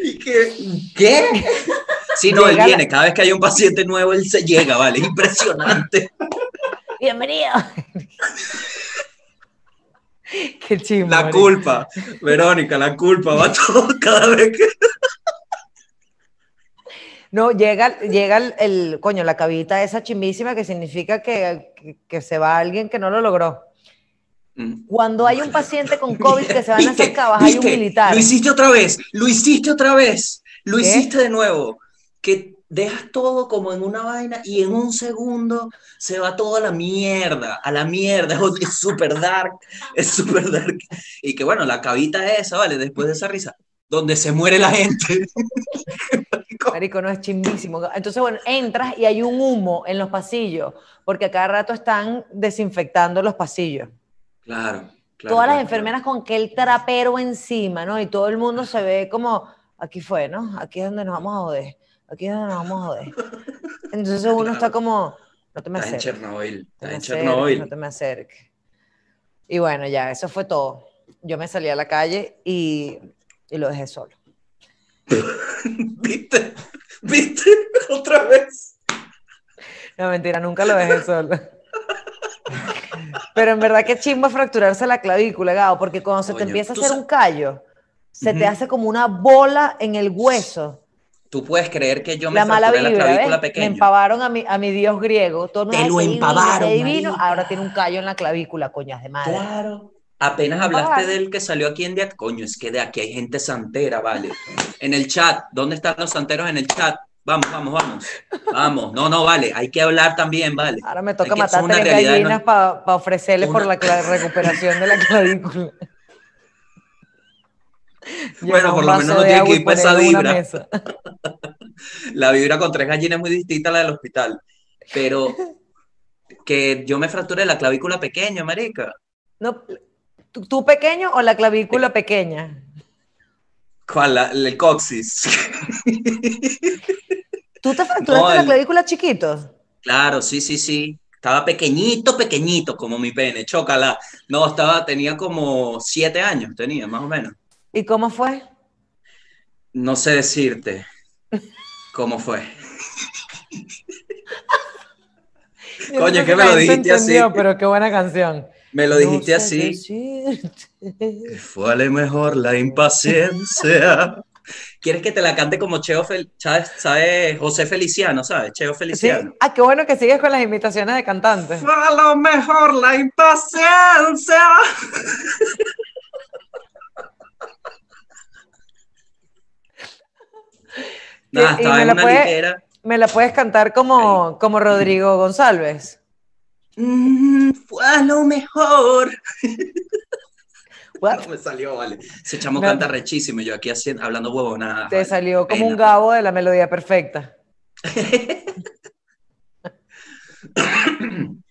¿Y qué? ¿Qué? Sí, no, él la- viene. Cada vez que hay un paciente nuevo, él se llega, ¿vale? Es impresionante. Bienvenido. Qué chimbo. La culpa, Verónica, la culpa va todo cada vez que. No, llega, llega el, el- coño, la cabita esa chimbísima que significa que, que- que se va alguien que no lo logró. Mm. Cuando hay un paciente con COVID que se van a hacer cavas, hay un militar. Lo hiciste otra vez, lo hiciste otra vez, lo ¿Qué? hiciste de nuevo. Que dejas todo como en una vaina y en un segundo se va todo a la mierda, a la mierda. Es súper dark, es súper dark. Y que bueno, la cabita esa, ¿vale? Después de esa risa, donde se muere la gente. Marico, no es chimbísimo. Entonces, bueno, entras y hay un humo en los pasillos, porque a cada rato están desinfectando los pasillos. Claro. claro, Todas las claro, enfermeras con aquel trapero encima, ¿no? Y todo el mundo se ve como, aquí fue, ¿no? Aquí es donde nos vamos a joder. Aquí donde nos vamos a joder. Entonces uno está como, no te me en acerques. Chernobyl, no te estás me en Chernobyl. No te me acerques. Y bueno, ya, eso fue todo. Yo me salí a la calle y, y lo dejé solo. ¿Viste? ¿Viste? Otra vez. No, mentira, nunca lo dejé solo. Pero en verdad que chimbo es fracturarse la clavícula, Gao, porque cuando se te empieza a hacer un callo, se te hace como una bola en el hueso. Tú puedes creer que yo me la mala fracturé la vibra, clavícula ¿ves? Me pequeña. empavaron a mi, a mi dios griego. Todo, Te "Ay, lo empavaron, divino". Ahora tiene un callo en la clavícula, coñas de madre. Claro. Apenas hablaste del que salió aquí en día. Coño, es que de aquí hay gente santera, vale. En el chat, ¿dónde están los santeros en el chat? Vamos, vamos, vamos. Vamos. No, no, vale. Hay que hablar también, vale. Ahora me toca matar realidad, gallinas ¿no? para ofrecerles por Una- la recuperación de la clavícula. Bueno, por lo menos no tiene que ir pa' esa vibra. La vibra con tres gallinas es muy distinta a la del hospital. Pero que yo me fracturé la clavícula pequeña, marica. No, ¿tú, tú pequeño o la clavícula pequeña? ¿Cuál? La- el coxis. ¿Tú te fracturaste No, la clavícula chiquito? Claro, sí, sí, sí. Estaba pequeñito, pequeñito, como mi pene, chócala. No, estaba, tenía como siete años, tenía, más o menos. ¿Y cómo fue? No sé decirte cómo fue. Coño, no que me lo dijiste así. Pero qué buena canción. Me lo No dijiste sé así. decirte. Fue a lo mejor la impaciencia. ¿Quieres que te la cante como Cheo Fel ¿sabes? ¿sabes? José Feliciano, ¿sabes? Cheo Sí. Feliciano. Ah, qué bueno que sigues con las imitaciones de cantantes. Fue a lo mejor la impaciencia. Nada, Y estaba me en la una puede- litera. ¿Me la puedes cantar como, como Rodrigo González? Mm, fue a lo mejor. What? No me salió, vale. Ese chamo canta rechísimo y yo aquí haciendo, hablando huevonadas. Te vale. salió como un gabo de la melodía perfecta.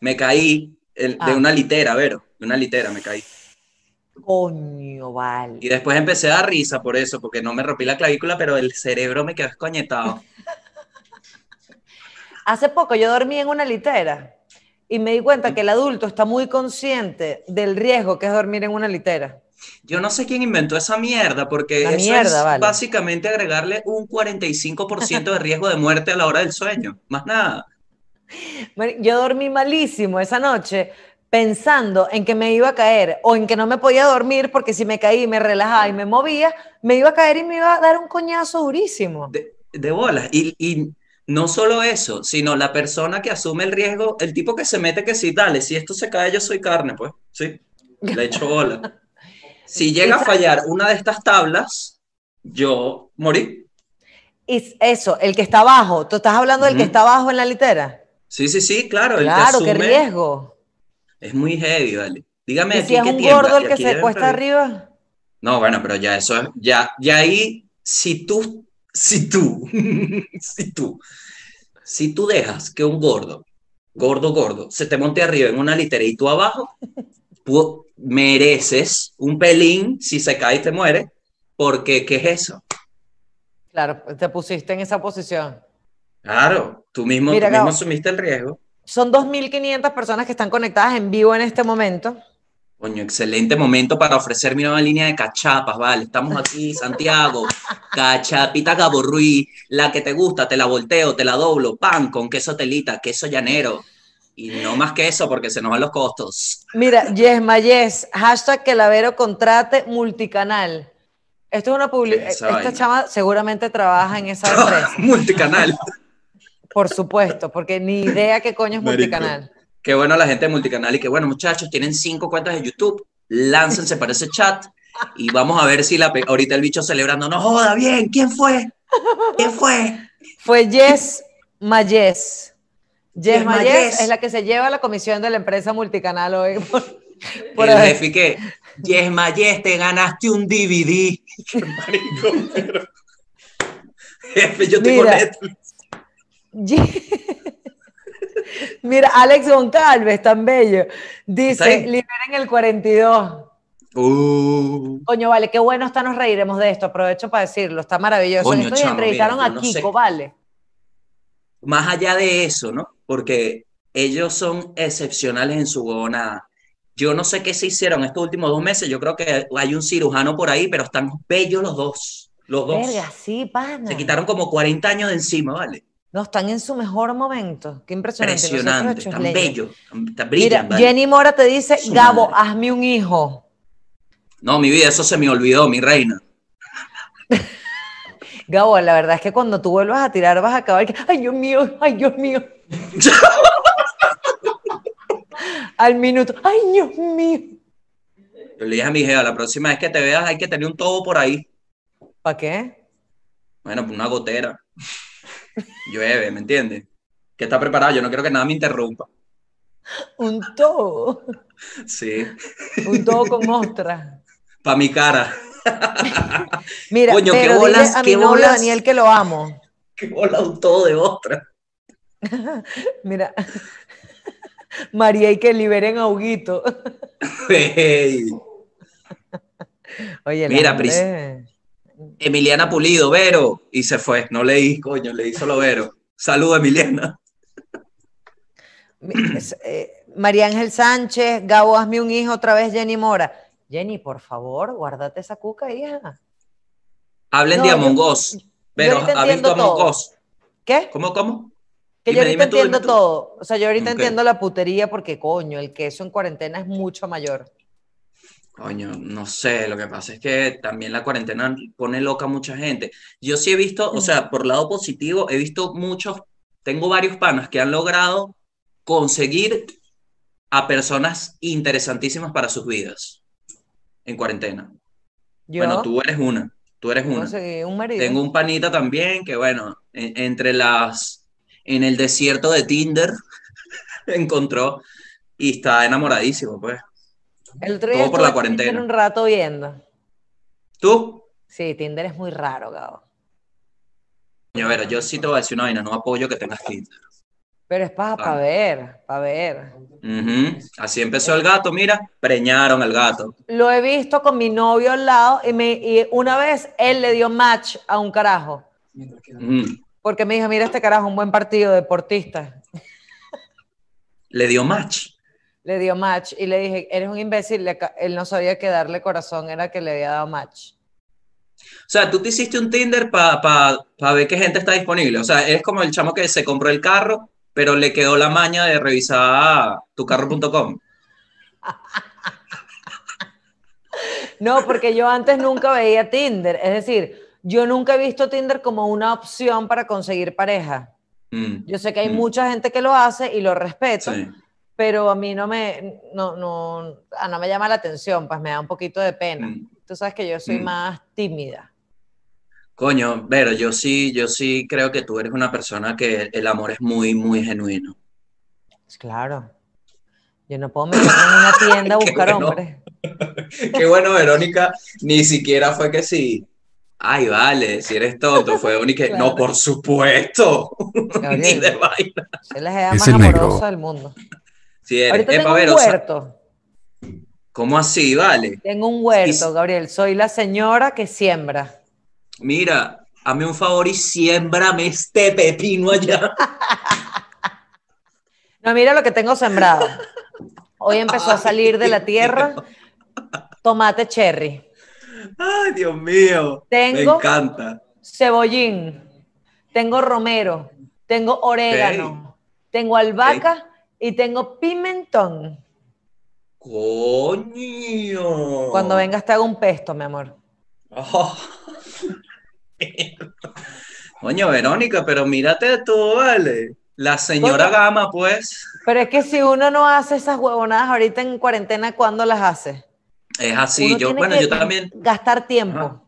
Me caí el- de Ah. una litera, Vero. De una litera me caí. Coño, vale. Y después empecé a dar risa por eso, porque no me rompí la clavícula, pero el cerebro me quedó escoñetado. Hace poco yo dormí en una litera y me di cuenta que el adulto está muy consciente del riesgo que es dormir en una litera. Yo no sé quién inventó esa mierda, porque La eso mierda, es vale. básicamente agregarle un 45% de riesgo de muerte a la hora del sueño. Más nada. Yo dormí malísimo esa noche pensando en que me iba a caer o en que no me podía dormir porque si me caí, me relajaba y me movía, me iba a caer y me iba a dar un coñazo durísimo. De, de bolas. Y, y no solo eso, sino la persona que asume el riesgo, el tipo que se mete que sí, dale, si esto se cae, yo soy carne, pues. Sí, le echo bola. Si llega a fallar una de estas tablas, yo morí. Y eso, el que está abajo, ¿tú estás hablando del que está abajo en la litera? Sí, sí, sí, claro. el que Claro, qué riesgo. Es muy heavy, vale. Dígame ¿Y aquí si es qué un tiembla, gordo el que se cuesta arriba? No, bueno, pero ya eso es, ya, ya ahí, si tú, si tú, si tú, si tú dejas que un gordo, gordo, gordo, se te monte arriba en una litera y tú abajo, pu- mereces un pelín si se cae y te muere, porque ¿qué es eso? Claro, te pusiste en esa posición. Claro, tú mismo, Mira, tú mismo asumiste el riesgo. Son 2.500 personas que están conectadas en vivo en este momento. Coño, excelente momento para ofrecer mi nueva línea de cachapas, vale. Estamos aquí, Santiago. Cachapita Gabo Ruiz, la que te gusta, te la volteo, te la doblo, pan con queso telita, queso llanero. Y no más que eso, porque se nos van los costos. Mira, Yes Mayes, hashtag que Lavero contrate multicanal. Esto es una publicidad. Esta vaina. chama seguramente trabaja en esa empresa. Multicanal. Por supuesto, porque ni idea qué coño es Marico. multicanal. Qué bueno la gente de Multicanal y que bueno, muchachos, tienen cinco cuentas de YouTube. Láncense para ese chat y vamos a ver si la ahorita el bicho celebrando. No joda, bien, ¿quién fue? ¿Quién fue? Fue Yes Mayes. Yes Yes Mayes es la que se lleva la comisión de la empresa multicanal hoy. Por, por el jefe que, Yes Mayes, te ganaste un DVD. Qué marico, pero- Jefe, yo tengo Mira. Netflix. Mira, Alex Goncalves, tan bello. ¿Está Dice, liberen el 42. Uh, Coño, vale, qué bueno está, nos reiremos de esto. Aprovecho para decirlo, está maravilloso. Coño, chamo, entrevistaron mira, a no Kiko, sé. vale. más allá de eso, ¿no? Porque ellos son excepcionales en su huevonada. Yo no sé qué se hicieron estos últimos dos meses. Yo creo que hay un cirujano por ahí, pero están bellos los dos. Los dos. Verga, sí, pana. Se quitaron como 40 años de encima, ¿vale? No, están en su mejor momento. Qué impresionante. Impresionante, tan leña. bellos, tan. Jenny Mora te dice, Su Gabo, madre. hazme un hijo. No, mi vida, eso se me olvidó, mi reina. Gabo, la verdad es que cuando tú vuelvas a tirar vas a acabar que, ay Dios mío, ay Dios mío. Al minuto, ay Dios mío. Yo le dije a mi jefa, la próxima vez que te veas hay que tener un tobo por ahí. ¿Para qué? Bueno, una gotera. Llueve, ¿me entiendes? Que está preparado, yo no quiero que nada me interrumpa. Un todo. Sí, Un todo con ostras. para mi cara. Mira, Coño, qué pero dile bolas, a mi qué novio bolas. Daniel que lo amo. Qué bola un todo de ostra. Mira. María y que liberen a Huguito. Hey. Oye, la Mira, gente- Emiliana Pulido, Vero. Y se fue, no leí, coño, leí solo Vero. Saludos, Emiliana. Eh, María Ángel Sánchez, Gabo, hazme un hijo otra vez, Jenny Mora. Jenny, por favor, guárdate esa cuca, hija. Hablen No, de Among Us. Vero, ahorita ¿has visto Among. Us? ¿Qué? ¿Cómo, cómo? Que Dime, yo ahorita tú, entiendo tú. todo. O sea, yo ahorita entiendo la putería porque, coño, el queso en cuarentena es mucho mayor. Coño, no sé, lo que pasa es que también la cuarentena pone loca a mucha gente. Yo sí he visto, o sea, por lado positivo, he visto muchos, tengo varios panas que han logrado conseguir a personas interesantísimas para sus vidas en cuarentena. Yo Bueno, tú eres una, tú eres una. conseguí un marido. Tengo un panita también que, bueno, en- entre las, en el desierto de Tinder encontró y está enamoradísimo, pues. El otro día todo por la cuarentena. un rato viendo. ¿Tú? Sí, Tinder es muy raro, Gabo. Coño, a ver, yo sí te voy a decir una vaina, no apoyo que tengas Tinder. Pero es para ver, para ver. Ujú. Así empezó el gato, mira, preñaron al gato. Lo he visto con mi novio al lado y, me, y una vez él le dio match a un carajo. Porque me dijo, mira este carajo, un buen partido, deportista. Le dio match. Le dio match y le dije, eres un imbécil. Le él no sabía que darle corazón era que le había dado match. O sea, tú te hiciste un Tinder para pa, pa ver qué gente está disponible. O sea, es como el chamo que se compró el carro, pero le quedó la maña de revisar tucarro.com. No, porque yo antes nunca veía Tinder. Es decir, yo nunca he visto Tinder como una opción para conseguir pareja. Mm, Yo sé que hay mm, mucha gente que lo hace y lo respeto, sí. Pero a mí no me, no, no, ah, no me llama la atención, pues me da un poquito de pena. Mm. Tú sabes que yo soy Mm. más tímida. Coño, Vero, yo sí, yo sí creo que tú eres una persona que el amor es muy, muy genuino. Claro. Yo no puedo meterme en una tienda a buscar bueno. hombres. Qué bueno, Verónica, ni siquiera fue que sí. Ay, vale, si eres tonto, fue única. Claro. No, por supuesto. Ni de vaina. Soy la jeva Es más el negro. amorosa del mundo. Eres, Ahorita epa, tengo un huerto. ¿Cómo así, vale? Tengo un huerto. Gabriel. Soy la señora que siembra. Mira, hazme un favor y siémbrame este pepino allá. No, mira lo que tengo sembrado. Hoy empezó a salir de la tierra tomate cherry, Ay, Dios mío. Me Tengo- encanta. cebollín, tengo romero, tengo orégano, tengo albahaca y tengo pimentón. Coño. Cuando vengas te hago un pesto, mi amor. Oh. Coño, Verónica, pero mírate tú, vale. La señora Coño. Gama, pues, Pero es que si uno no hace esas huevonadas ahorita en cuarentena, ¿cuándo las hace? es así. Uno Yo, tiene bueno, que yo también, Gastar tiempo. Ajá.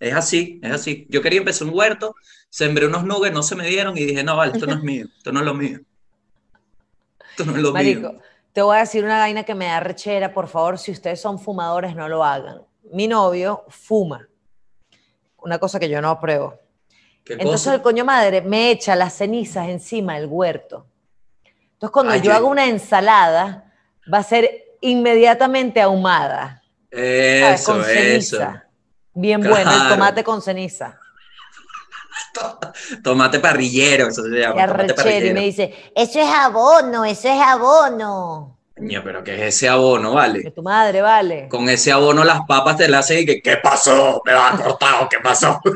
es así, es así. Yo quería empezar un huerto, sembré unos nubes, no se me dieron y dije, no, vale, esto no es mío, esto no es lo mío. Esto no es lo Marico, mío. te voy a decir una vaina que me da rechera, por favor, si ustedes son fumadores, no lo hagan. Mi novio fuma, una cosa que yo no apruebo. ¿Qué Entonces cosa? el coño madre me echa las cenizas encima del huerto. Entonces cuando Ay, yo hago una ensalada, va a ser inmediatamente ahumada. ¿sabes? Eso, Con eso. ceniza. Bien bueno, el Claro. tomate con ceniza. Tomate parrillero, eso se llama. Tomate arrechera y parrillero. me dice, eso es abono, eso es abono. Coño, pero ¿qué es ese abono, vale? De tu madre, vale. Con ese abono las papas te las hacen y que, ¿qué pasó? Me vas cortado, ¿qué pasó?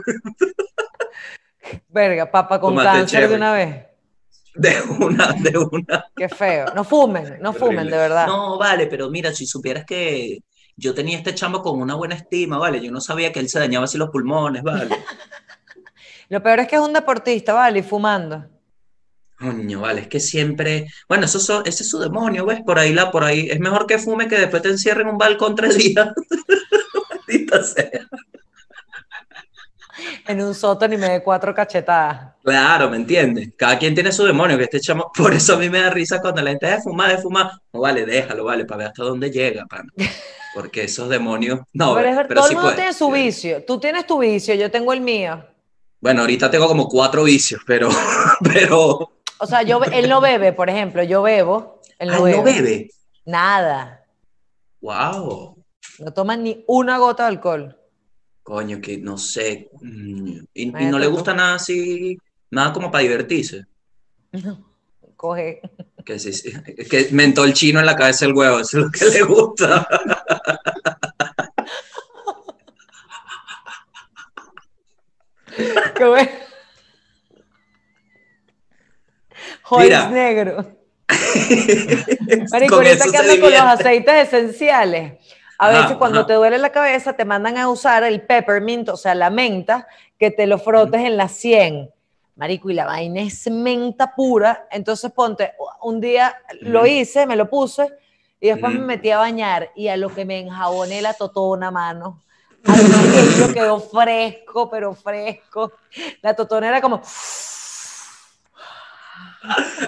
Verga, papa con Tomate cáncer de una vez. De una, de una. Qué feo. No fumen, no fumen, Horrible. de verdad. No, vale, pero mira, si supieras que yo tenía este chamo con una buena estima, vale, yo no sabía que él se dañaba así los pulmones, vale. Lo peor es que es un deportista, vale, y fumando. Coño, vale, es que siempre, bueno, eso so- ese es su demonio, ¿ves? Por ahí la, por ahí, es mejor que fume que después te encierren en un balcón tres días. Maldita sea. En un sótano y me dé cuatro cachetadas. Claro, ¿me entiendes? Cada quien tiene su demonio, que este chamo, por eso a mí me da risa cuando la gente de fumar, de fumar. No, vale, déjalo, vale, para ver hasta dónde llega, pana. Porque esos demonios, no, pero es pero todo sí el mundo puede. tiene su vicio. Tú tienes tu vicio, yo tengo el mío. Bueno, ahorita tengo como cuatro vicios, pero, pero, O sea, yo, él no bebe, por ejemplo, yo bebo. Él no bebe. no bebe. Nada. Wow. No toma ni una gota de alcohol. Coño, que no sé. mm, Y, no le gusta nada así, nada como para divertirse. Coge. Que, sí, que mentó el chino en la cabeza el huevo, eso es lo que le gusta. Qué bueno. Negro. Marico, Con ahorita que ando con los aceites esenciales. A Ajá, veces cuando ajá. te duele la cabeza te mandan a usar el peppermint, o sea, la menta, que te lo frotes en la 100. Marico, y la vaina es menta pura. Entonces ponte, un día lo hice, me lo puse, y después me metí a bañar, y a lo que me enjaboné la totona, mano. Aquello quedó fresco, pero fresco. La totona era como...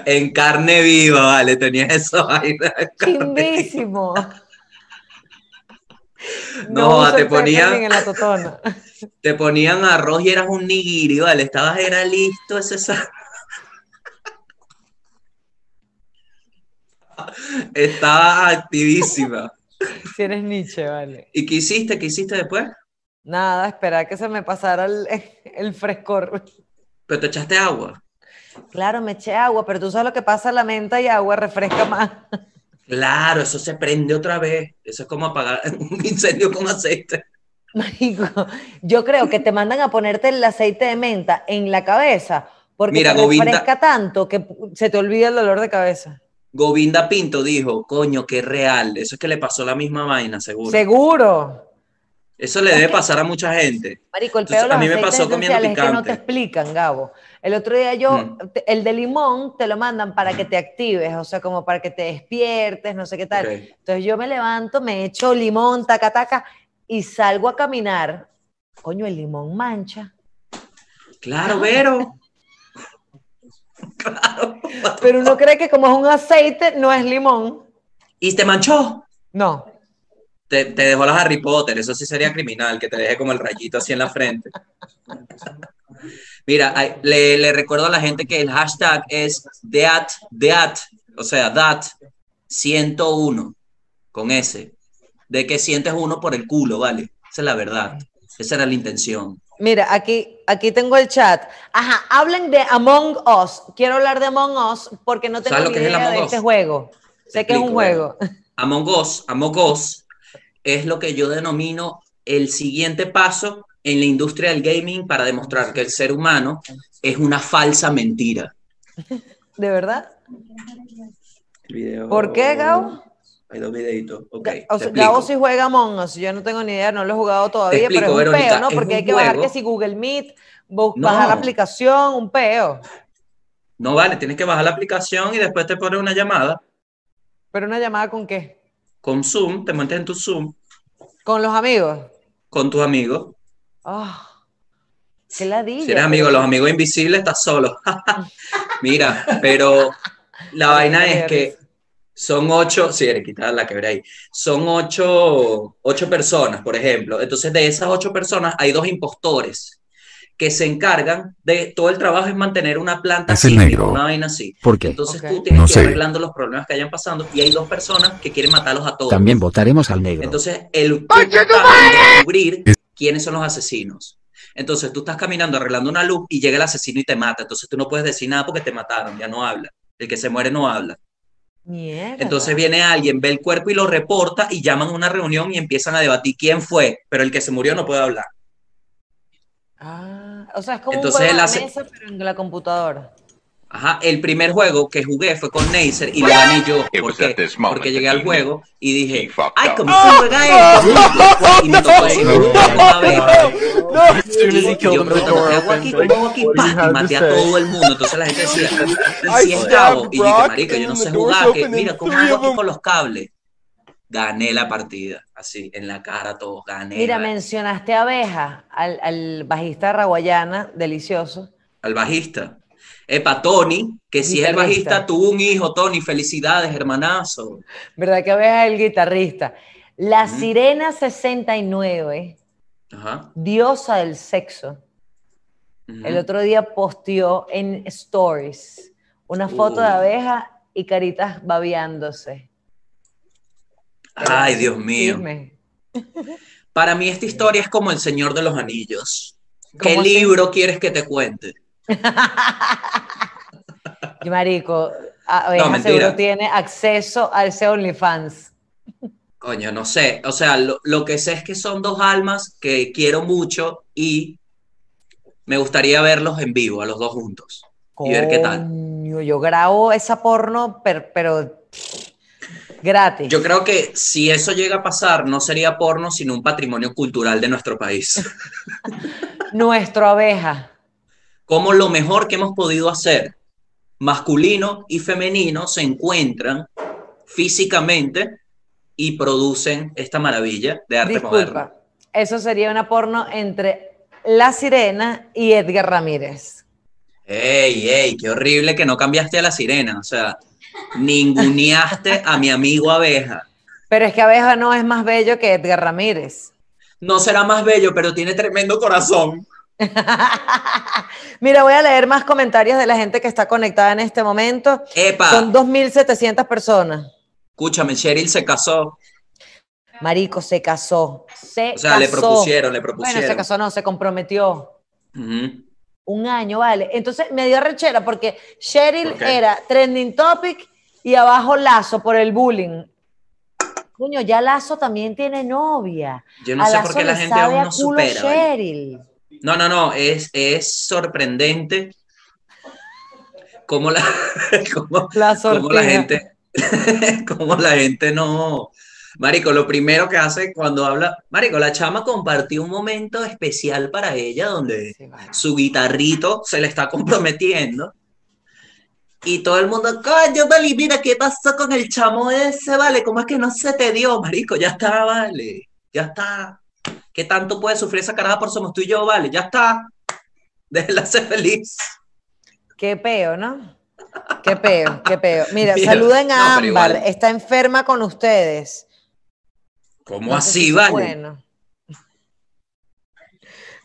En carne viva, vale, tenía eso ahí. Chimbísimo. No, te el ponía- peppermint en la totona. Te ponían arroz y eras un nigiri, vale, estabas, era listo ese Estaba activísima. Si eres Nietzsche, vale. ¿Y qué hiciste? ¿Qué hiciste después? Nada, esperar que se me pasara el, el frescor. Pero te echaste agua. Claro, me eché agua, pero tú sabes lo que pasa, la menta y agua refresca más. Claro, eso se prende otra vez. Eso es como apagar un incendio con aceite. Marico, yo creo que te mandan a ponerte el aceite de menta en la cabeza porque Mira, te Govinda- refresca tanto que se te olvida el dolor de cabeza. Govinda Pinto dijo, coño, qué real. Eso es que le pasó la misma vaina, seguro. Seguro. Eso le debe pasar a mucha gente. Marico, el Entonces, peor de a mí me aceites pasó comiendo esenciales es que no te explican, Gabo. El otro día yo, Mm. te- el de limón te lo mandan para que te actives, o sea, como para que te despiertes, no sé qué tal. Entonces yo me levanto, me echo limón, taca, taca, y salgo a caminar. Coño, el limón mancha. Claro, Vero. Claro. Pero uno cree que como es un aceite, no es limón. Y te manchó. No. Te, te dejó las Harry Potter, eso sí sería criminal, que te deje como el rayito así en la frente. Mira, le, le recuerdo a la gente que el hashtag es deat, deat, o sea, dat 101, con S. De que sientes uno por el culo, ¿vale? Esa es la verdad. Esa era la intención. Mira, aquí, aquí tengo el chat. Ajá, hablen de Among Us. Quiero hablar de Among Us porque no tengo ¿Sabes ni es idea Among de Us? este juego. Sé que es un explico, juego. Among Us, Among Us es lo que yo denomino el siguiente paso en la industria del gaming para demostrar que el ser humano es una falsa mentira. ¿De verdad? El video- ¿Por qué, Gabo? Hay dos videitos. Ok, O sea. Gabo sí juega Among Us. Yo no tengo ni idea, no lo he jugado todavía, explico, pero es un Verónica, peo, ¿no? Porque hay que bajar que si Google Meet, No. bajar la aplicación, un peo. No vale, tienes que bajar la aplicación y después te pones una llamada Pero una llamada con qué? con Zoom, te metes en tu Zoom Con los amigos. con tus amigos. Ah, qué ladilla. Si eres amigo, pero- los amigos invisibles, estás solo. Mira, pero la vaina es que. Son ocho, sí, le quitar la quebré ahí. Son ocho, ocho personas, por ejemplo. Entonces, de esas ocho personas, hay dos impostores que se encargan de todo el trabajo es mantener una planta Es el sísmica, negro. una vaina así. ¿Por qué? Entonces tú tienes No que ir arreglando los problemas que hayan pasando y hay dos personas que quieren matarlos a todos. También votaremos al negro. Entonces, el descubrir quiénes son los asesinos. Entonces, tú estás caminando arreglando una luz y llega el asesino y te mata. Entonces, tú no puedes decir nada porque te mataron, ya no habla. El que se muere no habla. Mierda. Entonces viene alguien, ve el cuerpo y lo reporta y llaman a una reunión y empiezan a debatir quién fue, pero el que se murió no puede hablar. Ah, o sea, es como Entonces un juego de mesa, pero en la computadora. Ajá, el primer juego que jugué fue con Neisser y lo gané yo. Porque that llegué al juego y dije, ¡ay, cómo se juega esto! Y me tocó decir, una Y yo ¿qué hago aquí? ¿Cómo hago aquí? Y maté a todo el mundo. Entonces la gente decía, ¿y I si es Gabo? Y yo, Brock, marico, yo no sé jugar. Que, mira, ¿cómo hago aquí con los cables? Gané la partida, así, en la cara todos, gané. Mira, la- mencionaste a Abeja, al, al bajista Raguayana, delicioso. al bajista. Epa, Tony, que si es el bajista, tuvo un hijo, Tony, felicidades, hermanazo. ¿Verdad que Abeja es el guitarrista? La Ujú. Sirena 69, Ajá. diosa del sexo, el otro día posteó en Stories una foto de. Abeja y caritas babeándose. Ay, Dios mío. Para mí esta historia es como El Señor de los Anillos. ¿Qué libro quieres que te cuente? Y marico, Abeja No, seguro tiene acceso a ese OnlyFans. Coño, no sé. O sea, lo, lo que sé es que son dos almas que quiero mucho y me gustaría verlos en vivo, a los dos juntos. Y ver qué tal. Yo grabo esa porno, per- pero, gratis. Yo creo que si eso llega a pasar, no sería porno, sino un patrimonio cultural de nuestro país. Nuestro abeja. Como lo mejor que hemos podido hacer, masculino y femenino, se encuentran físicamente y producen esta maravilla de arte moderno. Eso sería una porno entre La Sirena y Edgar Ramírez. ¡Ey, ey! ¡Qué horrible que no cambiaste a la sirena! O sea, ninguneaste a mi amigo abeja. Pero es que Abeja no es más bello que Edgar Ramírez. No será más bello, pero tiene tremendo corazón. Mira, voy a leer más comentarios de la gente que está conectada en este momento. ¡Epa! Son 2.700 personas. Escúchame, Cheryl se casó. Marico, se casó. Se O sea, le propusieron, le Bueno, propusieron. se casó, no, se comprometió. Un año, vale. Entonces me dio rechera porque Cheryl era trending topic y abajo Lazo por el bullying. Coño, ya Lazo también tiene novia. Yo no A sé por qué la gente aún no supera. No, no, no, es, es sorprendente cómo la, cómo, La cómo la gente, cómo la gente no. Marico, lo primero que hace cuando habla, Marico, la chama compartió un momento especial para ella donde Sí, su guitarrito se le está comprometiendo. Y todo el mundo, coño, vale, mira, ¿qué pasó con el chamo ese, vale? ¿Cómo es que no se te dio, marico? Ya está, vale, ya está. ¿Qué tanto puede sufrir esa caraja por somos tú y yo, vale? Ya está. Déjela ser feliz. Qué peo, ¿no? Qué peo, qué peo. Mira, Mira, saluden no, a pero Ámbar, está enferma con ustedes. ¿Cómo No así, si vale? bueno.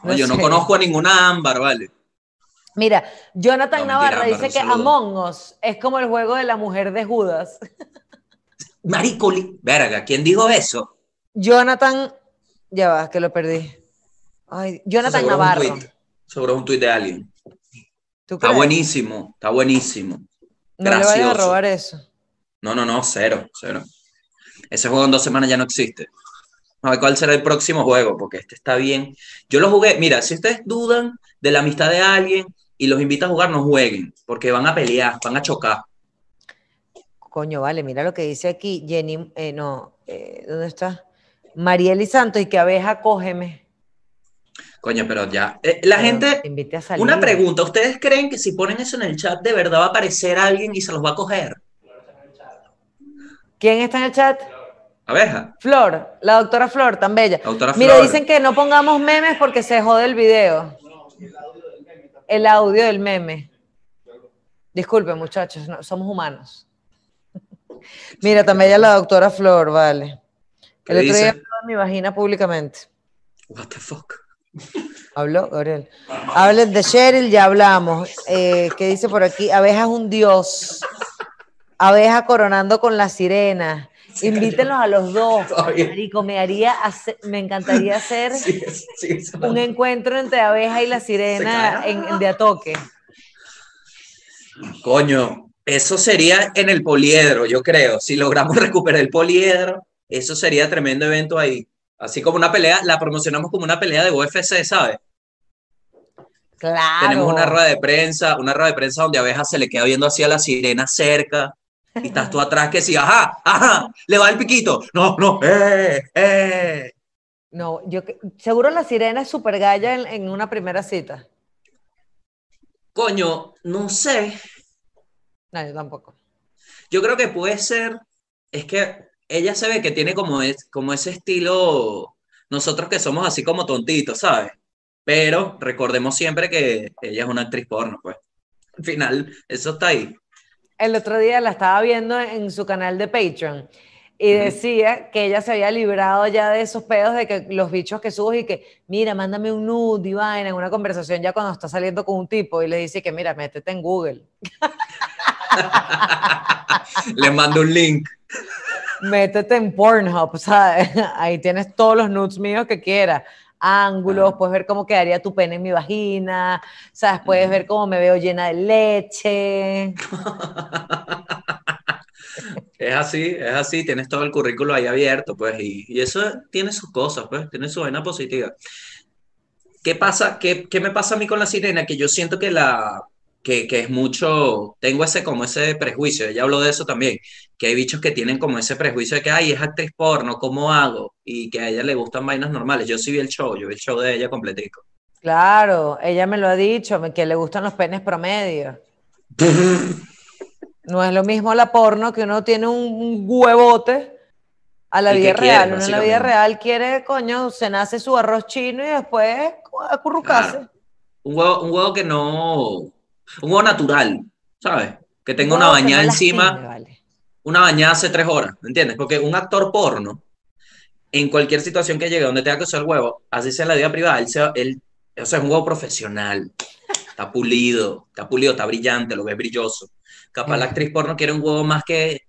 No, yo no conozco a ninguna ámbar, vale. Mira, Jonathan No, Navarra Ámbar, dice que. Among Us es como el juego de la mujer de Judas. Marico, li- verga, ¿quién dijo eso? Jonathan, ya va, que lo perdí. Ay, Jonathan es un Navarro. tuit. Un tuit de alguien. ¿Tú Está buenísimo, está buenísimo. No le vayas a gracioso. robar eso. No, no, no, cero, cero. Ese juego en dos semanas ya no existe. A ver cuál será el próximo juego, porque este está bien. Yo lo jugué, mira, si ustedes dudan de la amistad de alguien y los invita a jugar, no jueguen, porque van a pelear, van a chocar. Coño, vale, mira lo que dice aquí Jenny, eh, no, eh, ¿dónde está? Marieli Santos y que abeja, cógeme. Coño, pero ya. eh, la Pero gente, a salir. una pregunta, ¿ustedes creen que si ponen eso en el chat, de verdad va a aparecer alguien y se los va a coger? ¿Quién está en el chat? Abeja, Flor, la doctora Flor, tan bella. la doctora Mira, Flor. dicen que no pongamos memes porque se jode el video. El audio del meme. Disculpen, muchachos, no- somos humanos. Mira, tan bella la doctora Flor, vale. ¿Qué El otro día habló de mi vagina públicamente. What the fuck. Habló, Gabriel. Hablen de Cheryl, ya hablamos. Eh, ¿Qué dice por aquí? Abeja es un dios. Abeja coronando con la sirena. Invítenlos a los dos. Marico, me, haría hacer- me encantaría hacer Sí, sí, sí, un encuentro entre Abeja y la sirena Se en, en De Atoque. Coño, eso sería en el poliedro, yo creo. Si logramos recuperar el poliedro, eso sería tremendo evento ahí. Así como una pelea, la promocionamos como una pelea de UFC, ¿sabes? Claro. Tenemos una rueda de prensa, una rueda de prensa donde Abeja se le queda viendo hacia la sirena cerca. Y estás tú atrás que sí, ajá, ajá, le va el piquito. No, no, eh, eh. No, yo seguro la sirena es súper galla en, en una primera cita. Coño, no sé. No, yo tampoco. Yo creo que puede ser, es que ella se ve que tiene como, es, como ese estilo, nosotros que somos así como tontitos, ¿sabes? Pero recordemos siempre que ella es una actriz porno, pues. Al final, eso está ahí. El otro día la estaba viendo en su canal de Patreon y decía que ella se había librado ya de esos pedos de que los bichos que subes y que, mira, mándame un nude y vaina en una conversación ya cuando está saliendo con un tipo y le dice que, mira, métete en Google, Le mando un link. Métete en Pornhub, ¿sabes? Ahí tienes todos los nudes míos que quieras. Ángulos, Ah. puedes ver cómo quedaría tu pene en mi vagina, ¿sabes? Puedes ver cómo me veo llena de leche. Es así, es así, tienes todo el currículo ahí abierto, pues, y, y eso tiene sus cosas, pues, tiene su vaina positiva. ¿Qué pasa? ¿Qué, qué me pasa a mí con la sirena? Que yo siento que la, que, que es mucho, tengo ese como ese prejuicio, ella habló de eso también, que hay bichos que tienen como ese prejuicio de que, ay, es actriz porno, ¿cómo hago? Y que a ella le gustan vainas normales. Yo sí vi el show, yo vi el show de ella completico. Claro, ella me lo ha dicho, que le gustan los penes promedio. No es lo mismo la porno que uno tiene un, huevote a la vida quiere, real. Uno en la vida real quiere, coño, se nace su arroz chino y después acurrucarse. Claro. Un huevo, un huevo que no, un huevo natural, ¿sabes? Que tenga Un una no bañada encima. vale. una bañada hace tres horas, ¿me entiendes? Porque un actor porno, en cualquier situación que llegue donde tenga que usar el huevo, así sea en la vida privada, él, él- o sea, es un huevo profesional, está pulido, está pulido, está brillante, lo ves brilloso. Capaz la actriz porno quiere un huevo más que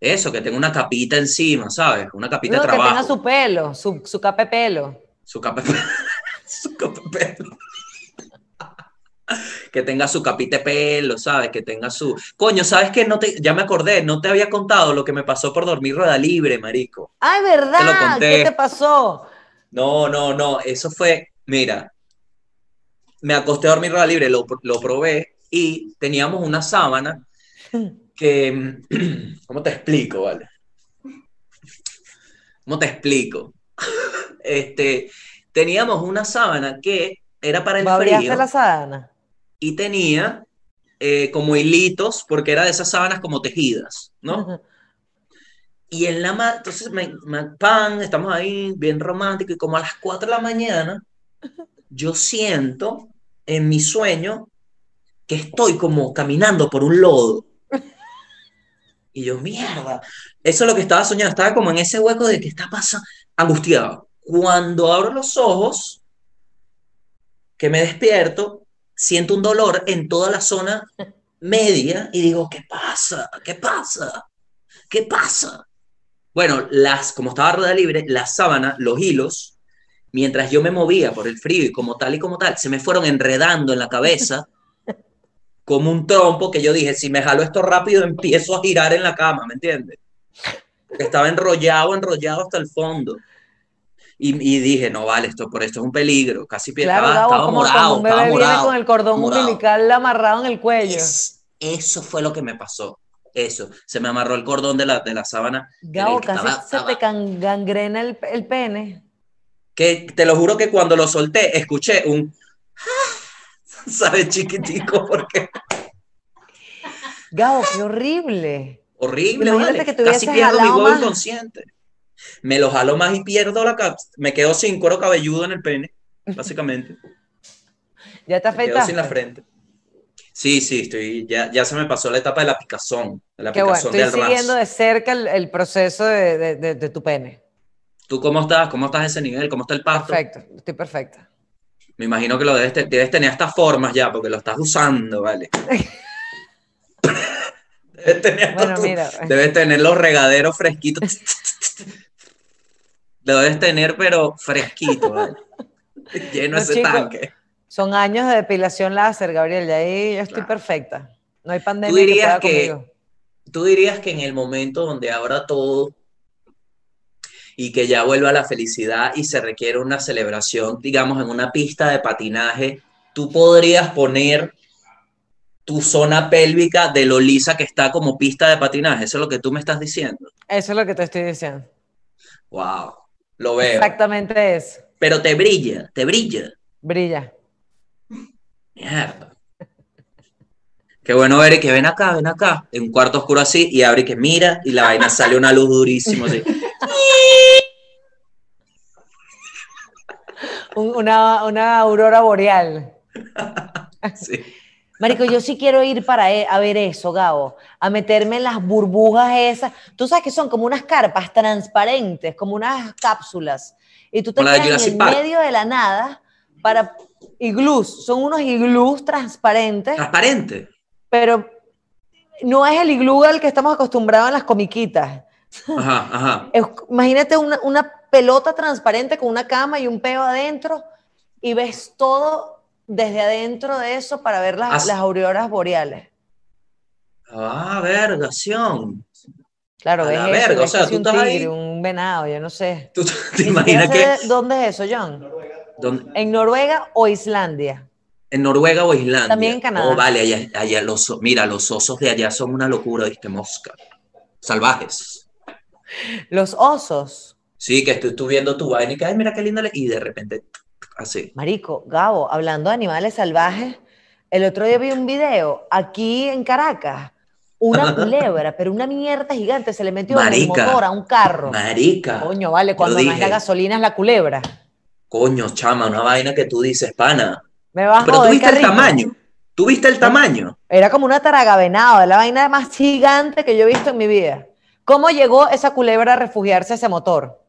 eso, que tenga una capita encima, ¿sabes? Una capita No, de que tenga trabajo. su pelo, su, su cape pelo. Su capa su capa de pelo. Que tenga su capita de pelo, ¿sabes? Que tenga su. Coño, ¿sabes qué? No te... Ya me acordé, no te había contado lo que me pasó por dormir rueda libre, marico. ¡Ay, verdad! conté. ¿Qué te pasó? No, no, no, eso fue, mira, me acosté a dormir rueda libre, lo, lo probé y teníamos una sábana que, ¿cómo te explico, vale? ¿Cómo te explico? Este, teníamos una sábana que era para el ¿Babriaste frío la sábana? Y tenía eh, como hilitos, porque era de esas sábanas como tejidas, ¿no? Y en la ma- entonces me, me- pan, estamos ahí bien romántico y como a las 4 de la mañana yo siento en mi sueño que estoy como caminando por un lodo. Y yo, mierda. Eso es lo que estaba soñando. Estaba como en ese hueco de que está pasando, angustiado. Cuando abro los ojos, que me despierto, siento un dolor en toda la zona media y digo, ¿qué pasa? ¿Qué pasa? ¿Qué pasa? Bueno, las, como estaba rueda libre, la sábana, los hilos, mientras yo me movía por el frío y como tal y como tal, se me fueron enredando en la cabeza como un trompo que yo dije, si me jalo esto rápido, empiezo a girar en la cama, ¿me entiendes? Porque estaba enrollado, enrollado hasta el fondo. Y, y dije, no vale, esto por esto es un peligro. Casi Claro, estaba, Gabo, estaba como morado, un bebé estaba viene morado. con el cordón morado. umbilical amarrado en el cuello. Es- eso fue lo que me pasó. Eso, se me amarró el cordón de la, de la sábana. Gabo, Estaba- casi se te can- gangrena el, el pene. Que te lo juro que cuando lo solté, escuché un. ¿Sabes, chiquitico? Porque Gabo, qué horrible. horrible, Imagínate vale. que te Casi pierdo mi más. inconsciente. Me lo jalo más y pierdo la cap. Me quedo sin cuero cabelludo en el pene, básicamente. Ya te Me quedo sin la frente. Sí, sí, estoy, ya, ya se me pasó la etapa de la picazón, de la Qué bueno, picazón estoy del ras. siguiendo de cerca el, el proceso de, de- de- de tu pene. ¿Tú cómo estás? ¿Cómo estás a ese nivel? ¿Cómo está el pasto? Perfecto, estoy perfecta. Me imagino que lo debes, te- debes tener estas formas ya, porque lo estás usando, ¿vale? debes, tener Bueno, tu- debes tener los regaderos fresquitos. lo debes tener, pero fresquito, ¿vale? Lleno No, ese chico, tanque. Son años de depilación láser, Gabriel, y ahí yo estoy Claro. perfecta. No hay Tú pandemia que dirías pueda que, conmigo. tú dirías que en el momento donde abra todo y que ya vuelva la felicidad y se requiere una celebración, digamos, en una pista de patinaje, tú podrías poner tu zona pélvica de lo lisa que está como pista de patinaje. Eso es lo que tú me estás diciendo. Eso es lo que te estoy diciendo. Wow, lo veo. Exactamente eso. Pero te brilla, te brilla. Brilla. Mierda. Qué bueno ver que ven acá, ven acá, en un cuarto oscuro así, y abre y que mira, y la vaina sale una luz durísima así. Un- una, una aurora boreal. Sí. Marico, yo sí quiero ir para e- a ver eso, Gabo, a meterme en las burbujas esas. Tú sabes que son como unas carpas transparentes, como unas cápsulas. Y tú te quedas en Jurassic el Park. medio de la nada para iglús. Son unos iglús transparentes, Transparente. pero no es el iglú al que estamos acostumbrados en las comiquitas. Ajá, ajá. Imagínate una, una pelota transparente con una cama y un peo adentro y ves todo desde adentro de eso para ver las, As- las auroras boreales. Ah, vergación. Claro, A ves la eso, verga, o sea, tú un estás tigre, ahí- un venado, yo no sé. ¿Tú te imaginas que ¿Dónde es eso, John? dónde- ¿En Noruega o Islandia? en Noruega o Islandia? También en Canadá. Oh, vale, allá, allá los, mira, los osos de allá son una locura, ¿viste? Mosca. Salvajes. Los osos. Sí, que tú, tú viendo tu vaina y que, ay, mira qué linda, le-", y de repente, así. Marico, Gabo, hablando de animales salvajes, el otro día vi un video aquí en Caracas, una culebra, pero una mierda gigante se le metió en el motor a un carro. Marica. Coño, vale, cuando es la gasolina es la culebra. Coño, chama, una vaina que tú dices, pana. Me vas Pero tú joder, viste el tamaño. ¿Tú viste el tamaño? Era como una taragavenado, la vaina más gigante que yo he visto en mi vida. ¿Cómo llegó esa culebra a refugiarse a ese motor?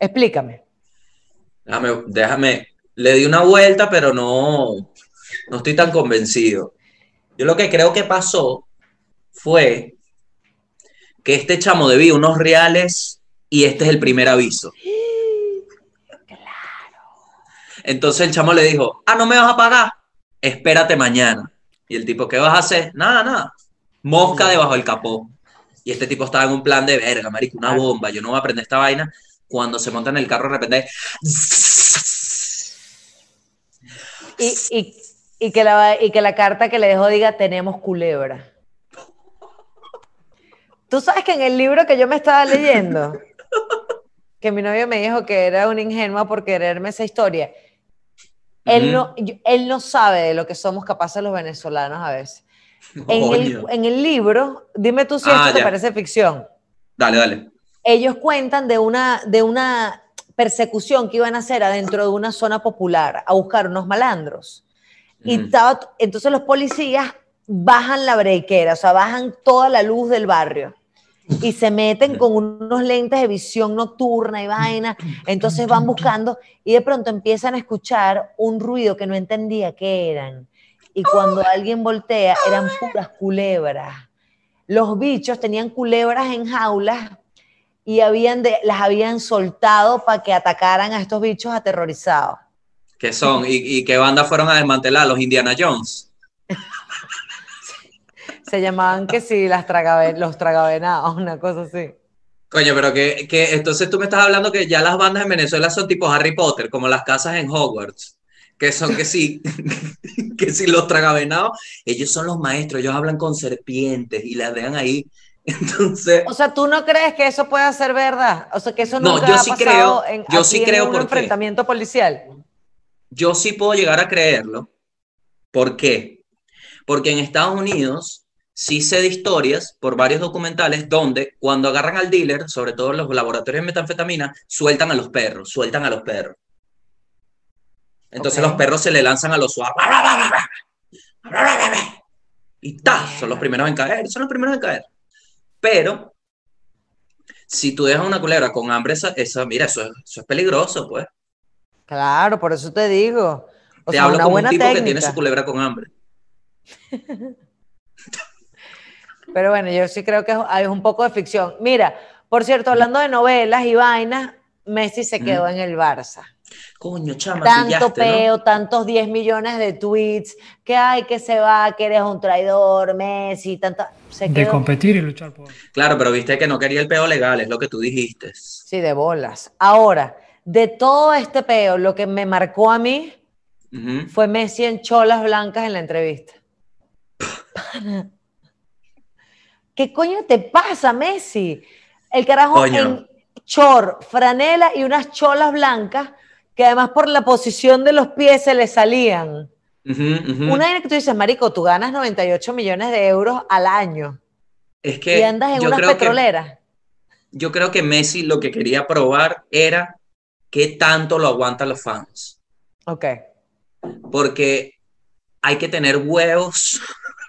Explícame. Déjame, déjame. Le di una vuelta, pero no, no estoy tan convencido. Yo lo que creo que pasó fue que este chamo debía unos reales y este es el primer aviso. Entonces el chamo le dijo, ah, no me vas a pagar, espérate mañana. Y el tipo, ¿qué vas a hacer? Nada, nada. Mosca debajo del capó. Y este tipo estaba en un plan de verga, marico, una bomba. Yo no voy a aprender esta vaina. Cuando se monta en el carro, de repente. Y, y- y que la, y que la carta que le dejó diga, tenemos culebra. Tú sabes que en el libro que yo me estaba leyendo, que mi novio me dijo que era una ingenua por quererme esa historia, él, no, él no sabe de lo que somos capaces los venezolanos a veces. En el, en el libro, dime tú si Ah, esto te ya. parece ficción. Dale, dale. Ellos cuentan de una, de una persecución que iban a hacer adentro de una zona popular, a buscar unos malandros. Y estaba, entonces los policías bajan la brequera, o sea, bajan toda la luz del barrio y se meten con unos lentes de visión nocturna y vaina. Entonces van buscando y de pronto empiezan a escuchar un ruido que no entendía qué eran. Y cuando alguien voltea, eran puras culebras. Los bichos tenían culebras en jaulas y habían de- las habían soltado para que atacaran a estos bichos aterrorizados. ¿Qué son? ¿Y, y qué banda fueron a desmantelar? Los Indiana Jones. Se llamaban que sí, las tragaven- los tragavenados, una cosa así. Coño, pero que, que entonces tú me estás hablando que ya las bandas en Venezuela son tipo Harry Potter, como las casas en Hogwarts, que son que sí, que sí los tragavenados, ellos son los maestros, ellos hablan con serpientes y las dejan ahí. Entonces, O sea, ¿tú no crees que eso pueda ser verdad? O sea, que eso No, nunca yo ha sí pasado creo- en, yo aquí sí en creo un porque- enfrentamiento policial. yo sí puedo llegar a creerlo. ¿Por qué? Porque en Estados Unidos sí sé de historias por varios documentales donde cuando agarran al dealer, sobre todo en los laboratorios de metanfetamina, sueltan a los perros, sueltan a los perros. Entonces los perros se le lanzan a los suaves. Y ta, son los primeros en caer, son los primeros en caer. Pero si tú dejas una culebra con hambre, esa, esa- mira, eso, es- eso es peligroso, pues. Claro, por eso te digo. O Te sea, hablo una como buena un tipo técnica. que tiene su culebra con hambre. Pero bueno, yo sí creo que hay un poco de ficción. Mira, por cierto, hablando de novelas y vainas, Messi se quedó en el Barça. Coño, chama, Tanto pillaste, ¿no? peo, tantos 10 millones de tweets, que hay que se va, que eres un traidor, Messi, tanta... Se de quedó, competir y luchar por. Claro, pero viste que no quería el peo legal, es lo que tú dijiste. sí, de bolas. Ahora, de todo este peo, lo que me marcó a mí fue Messi en cholas blancas en la entrevista. ¿Qué coño te pasa, Messi? El carajo Coño. en chor, franela y unas cholas blancas que además por la posición de los pies se le salían. Una vaina que tú dices, marico, tú ganas 98 millones de euros al año Es que y andas en yo unas creo que petroleras. yo creo que Messi lo que quería probar era qué tanto lo aguantan los fans. Ok. Porque hay que tener huevos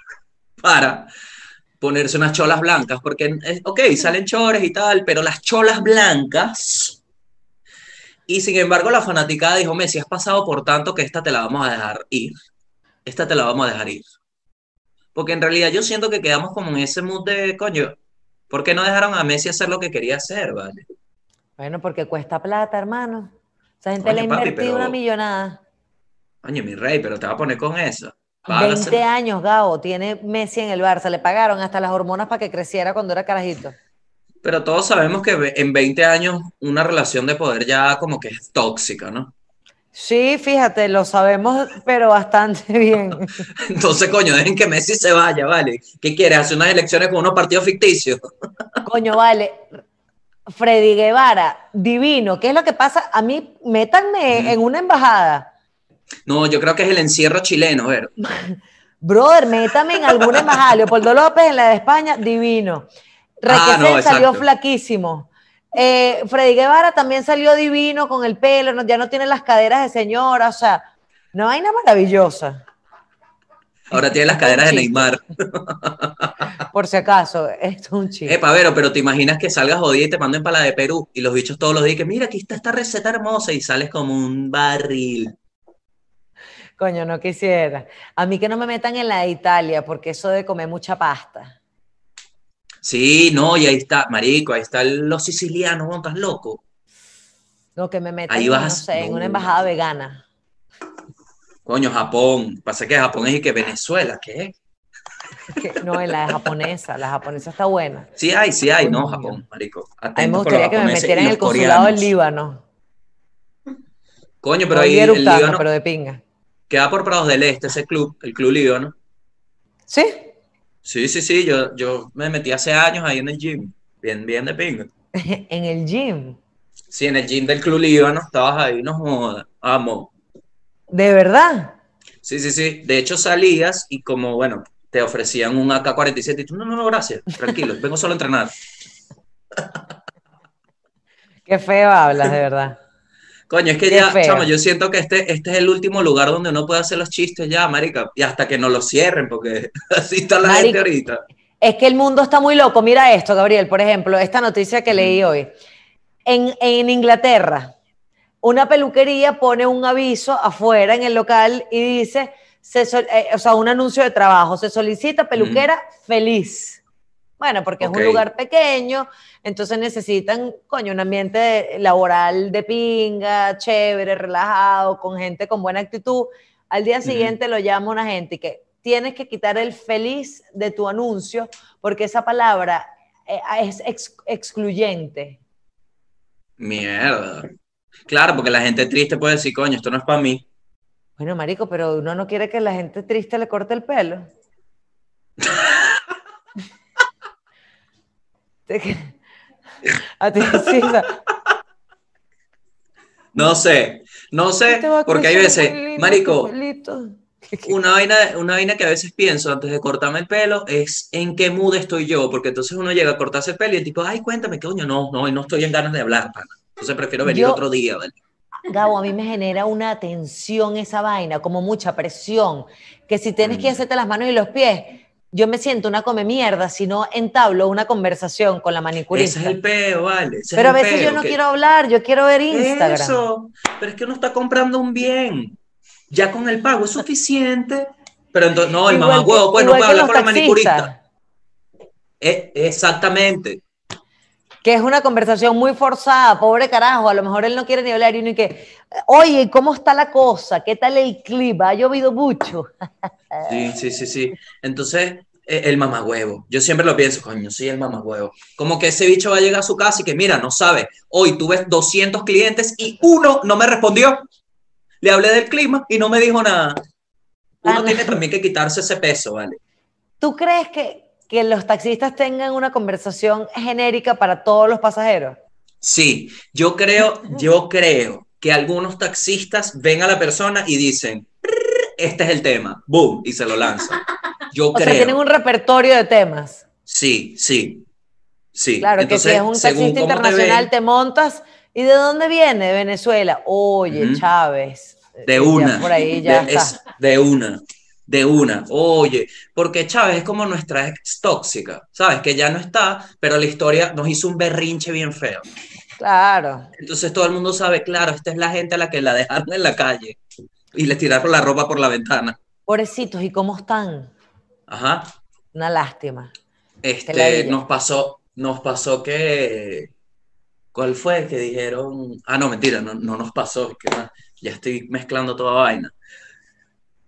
para ponerse unas cholas blancas, porque, eh, ok, salen chores y tal, pero las cholas blancas, y sin embargo la fanaticada dijo, Messi, has pasado por tanto que esta te la vamos a dejar ir, esta te la vamos a dejar ir. Porque en realidad yo siento que quedamos como en ese mood de, coño, ¿por qué no dejaron a Messi hacer lo que quería hacer, vale? Bueno, porque cuesta plata, hermano. Esa gente le ha papi, invertido pero- una millonada. Coño, mi rey, pero te va a poner con eso. 20 años, Gabo, tiene Messi en el Barça. Le pagaron hasta las hormonas para que creciera cuando era carajito. Pero todos sabemos que en 20 años una relación de poder ya como que es tóxica, ¿no? Sí, fíjate, lo sabemos, pero bastante bien. Entonces, coño, dejen que Messi se vaya, ¿vale? ¿Qué quiere? ¿Hacer unas elecciones con unos partidos ficticios? Coño, vale. Freddy Guevara, divino. ¿Qué es lo que pasa? A mí, métanme en una embajada. No, yo creo que es el encierro chileno, ver. Brother, métame en alguna embajada. Leopoldo López en la de España, divino. Ah, no, salió flaquísimo. Eh, Freddy Guevara también salió divino con el pelo, no- ya no tiene las caderas de señora, o sea, una vaina maravillosa. Ahora tiene las caderas de. Neymar. Por si acaso, esto es un chiste. Epa, Vero, pero te imaginas que salgas jodida y te manden para la de Perú y los bichos todos los días que mira, aquí está esta receta hermosa y sales como un barril. Coño, no quisiera. A mí que no me metan en la de Italia, porque eso de comer mucha pasta. Sí, no, y ahí está, marico, ahí están los sicilianos, ¿no? ¿Estás loco? Lo que me metan, Ahí no vas- en no. una embajada vegana. Coño, Japón. Pasa que Japón es y que Venezuela, ¿qué? No, en la japonesa, la japonesa está buena. Sí hay, sí hay, no. Japón, marico. A mí me gustaría que me metieran en el consulado del coreanos. Líbano. Coño, pero No ahí el Líbano pero de pinga. queda por Prados del Este, ese club, el club Líbano. ¿Sí? Sí, sí, sí, yo, yo me metí hace años ahí en el gym, bien, bien de pinga. en el gym. Sí, en el gym del club Líbano, estabas ahí, no jodas, amo. ¿De verdad? Sí, sí, sí, de hecho salías y como, bueno, te ofrecían un AK-47 y tú, no, no, no, gracias, tranquilo, vengo solo a entrenar. Qué feo hablas, de verdad. Coño, es que Qué ya, feo. chamo, yo siento que este, este es el último lugar donde uno puede hacer los chistes ya, marica, y hasta que no los cierren, porque así está la gente Marica. ahorita. Es que el mundo está muy loco. Mira esto, Gabriel, por ejemplo, esta noticia que leí hoy. En, en Inglaterra, una peluquería pone un aviso afuera en el local y dice, se eh, o sea, un anuncio de trabajo, se solicita peluquera feliz. Bueno, porque es un lugar pequeño, entonces necesitan, coño, un ambiente laboral de pinga, chévere, relajado, con gente con buena actitud. Al día siguiente lo llama una gente que tienes que quitar el feliz de tu anuncio porque esa palabra eh, es ex- excluyente. Mierda. Claro, porque la gente triste puede decir, coño, esto no es para mí. Bueno, marico, pero uno no quiere que la gente triste le corte el pelo. A ti sí, o sea, No sé, no sé, porque hay veces, lindo marico, una vaina, una vaina que a veces pienso antes de cortarme el pelo es en qué mood estoy yo, porque entonces uno llega a cortarse el pelo y el tipo, ay, cuéntame, coño, no, no, no estoy en ganas de hablar, pana. Entonces prefiero venir Yo- otro día, ¿vale? Gabo, a mí me genera una tensión esa vaina, como mucha presión, que si tienes que Mm. hacerte las manos y los pies, yo me siento una come mierda si no entablo una conversación con la manicurista. Ese es el peo, ¿vale? Ese Pero a veces yo no que- quiero hablar, yo quiero ver Instagram. Eso, pero es que uno está comprando un bien. Ya con el pago es suficiente. Pero entonces, no, el mamá huevo, pues no puede hablar con la manicurista. Eh, exactamente. Que es una conversación muy forzada, pobre carajo, a lo mejor él no quiere ni hablar y uno y que, oye, ¿cómo está la cosa? ¿Qué tal el clima? ¿Ha llovido mucho? Sí, sí, sí, sí. Entonces, eh, el mamagüevo. Yo siempre lo pienso, coño, sí, el mamagüevo. Como que ese bicho va a llegar a su casa y que, mira, no sabe, hoy tuve 200 clientes y uno no me respondió. Le hablé del clima y no me dijo nada. Uno Ah, tiene también que quitarse ese peso, ¿vale? ¿Tú crees que, que los taxistas tengan una conversación genérica para todos los pasajeros? Sí, yo creo, yo creo que algunos taxistas ven a la persona y dicen, este es el tema, boom, y se lo lanzan. Yo O sea, creo. tienen un repertorio de temas. Sí, sí, sí. Claro, Entonces, que si es un taxista te internacional, ven, te montas. ¿Y de dónde viene? De Venezuela. Oye. Chávez. de una. por ahí ya de, está. es de una. De una. Oye, porque Chávez es como nuestra ex tóxica, ¿sabes? Que ya no está, pero la historia nos hizo un berrinche bien feo. Claro. Entonces todo el mundo sabe, claro, esta es la gente a la que la dejaron en la calle y le tiraron la ropa por la ventana. Pobrecitos, ¿y cómo están? Ajá. Una lástima. Este, ladilla. nos pasó, nos pasó que, ¿cuál fue? Que dijeron, ah, no, mentira, no, no nos pasó, es que ya estoy mezclando toda vaina.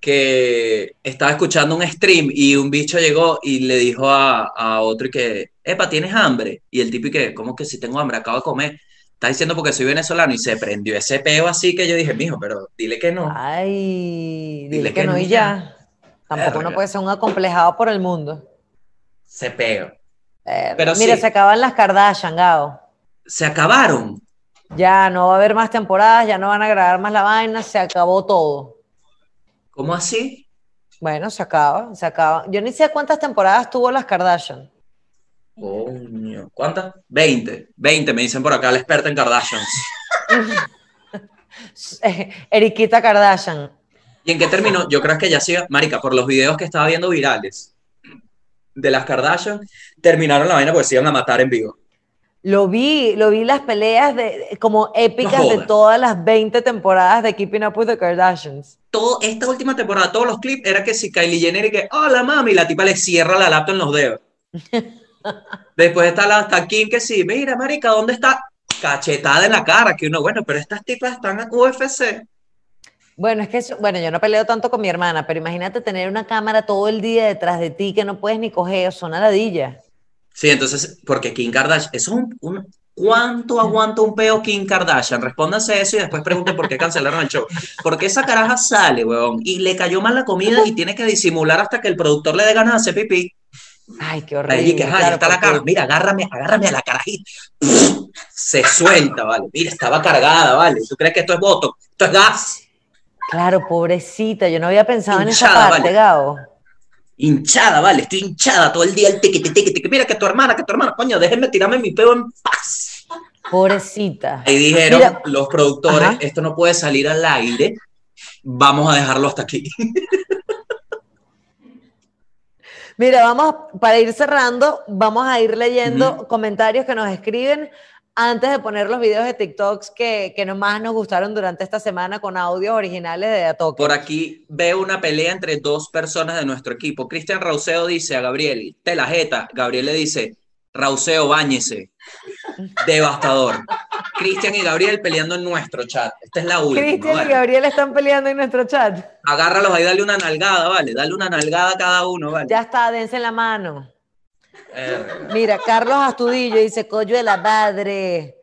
Que estaba escuchando un stream y un bicho llegó y le dijo a, a otro y que, epa, ¿tienes hambre? Y el tipo y que, ¿cómo que si tengo hambre? Acabo de comer. Está diciendo porque soy venezolano y se prendió ese peo así que yo dije, mijo, pero dile que no. Ay, dile, Dile que, que no y ya. Tampoco uno puede ser un acomplejado por el mundo. Se peo. Eh, Pero mira, sí. se acaban las Kardashian, Gao. Se acabaron. Ya no va a haber más temporadas, ya no van a grabar más la vaina, se acabó todo. ¿Cómo así? Bueno, se acaba, se acaba. Yo ni sé cuántas temporadas tuvo las Kardashian. Coño, ¿cuántas? 20, 20 me dicen por acá la experta en Kardashians. Eriquita Kardashian. ¿Y en qué terminó? Yo creo que ya sigue, marica, por los videos que estaba viendo virales de las Kardashian, terminaron la vaina porque se iban a matar en vivo. Lo vi, lo vi las peleas de, como épicas No de todas las 20 temporadas de Keeping Up with the Kardashians. Todo, esta última temporada, todos los clips, era que si Kylie Jenner y que, hola mami, y la tipa le cierra la laptop en los dedos. Después está la hasta Kim que sí, mira, marica, ¿dónde está? Cachetada en la cara, que uno, bueno, pero estas tipas están en UFC. Bueno, es que eso- bueno, yo no peleo tanto con mi hermana, pero imagínate tener una cámara todo el día detrás de ti que no puedes ni coger, son ladilla. Sí, entonces, porque Kim Kardashian, eso es un, un- ¿cuánto aguanta un peo Kim Kardashian? Respóndanse eso y después pregunten por qué cancelaron el show. Porque esa caraja sale, weón, y le cayó mal la comida y tiene que disimular hasta que el productor le dé ganas de hacer pipí. Ay, qué Ahí horrible. que, ajá, ya claro, está la cara. Mira, agárrame, agárrame a la carajita. Se suelta, vale. Mira, estaba cargada, vale. ¿Tú crees que esto es voto? Esto es gas. Claro, pobrecita, yo no había pensado en esa parte, vale. Gabo. Hinchada, vale. Estoy hinchada todo el día. El tiqui, tiqui, tiqui. Mira que tu hermana, que tu hermana. Coño, déjenme tirarme mi peo en paz. Pobrecita. Ahí dijeron Mira. los productores, Ajá. esto no puede salir al aire, vamos a dejarlo hasta aquí. Mira, vamos, para ir cerrando, vamos a ir leyendo comentarios que nos escriben antes de poner los videos de TikToks que, que no- más nos gustaron durante esta semana con audios originales de Atoque. Por aquí veo una pelea entre dos personas de nuestro equipo. Cristian Rauseo dice a Gabriel, te la jeta. Gabriel le dice, Rauseo, báñese. Devastador. Cristian y Gabriel peleando en nuestro chat. Esta es la última. Cristian y. Gabriel están peleando en nuestro chat. Agárralos ahí, dale una nalgada, ¿vale? Dale una nalgada a cada uno, ¿vale? Ya está, dense la mano. Mira, Carlos Astudillo dice, coño de la madre.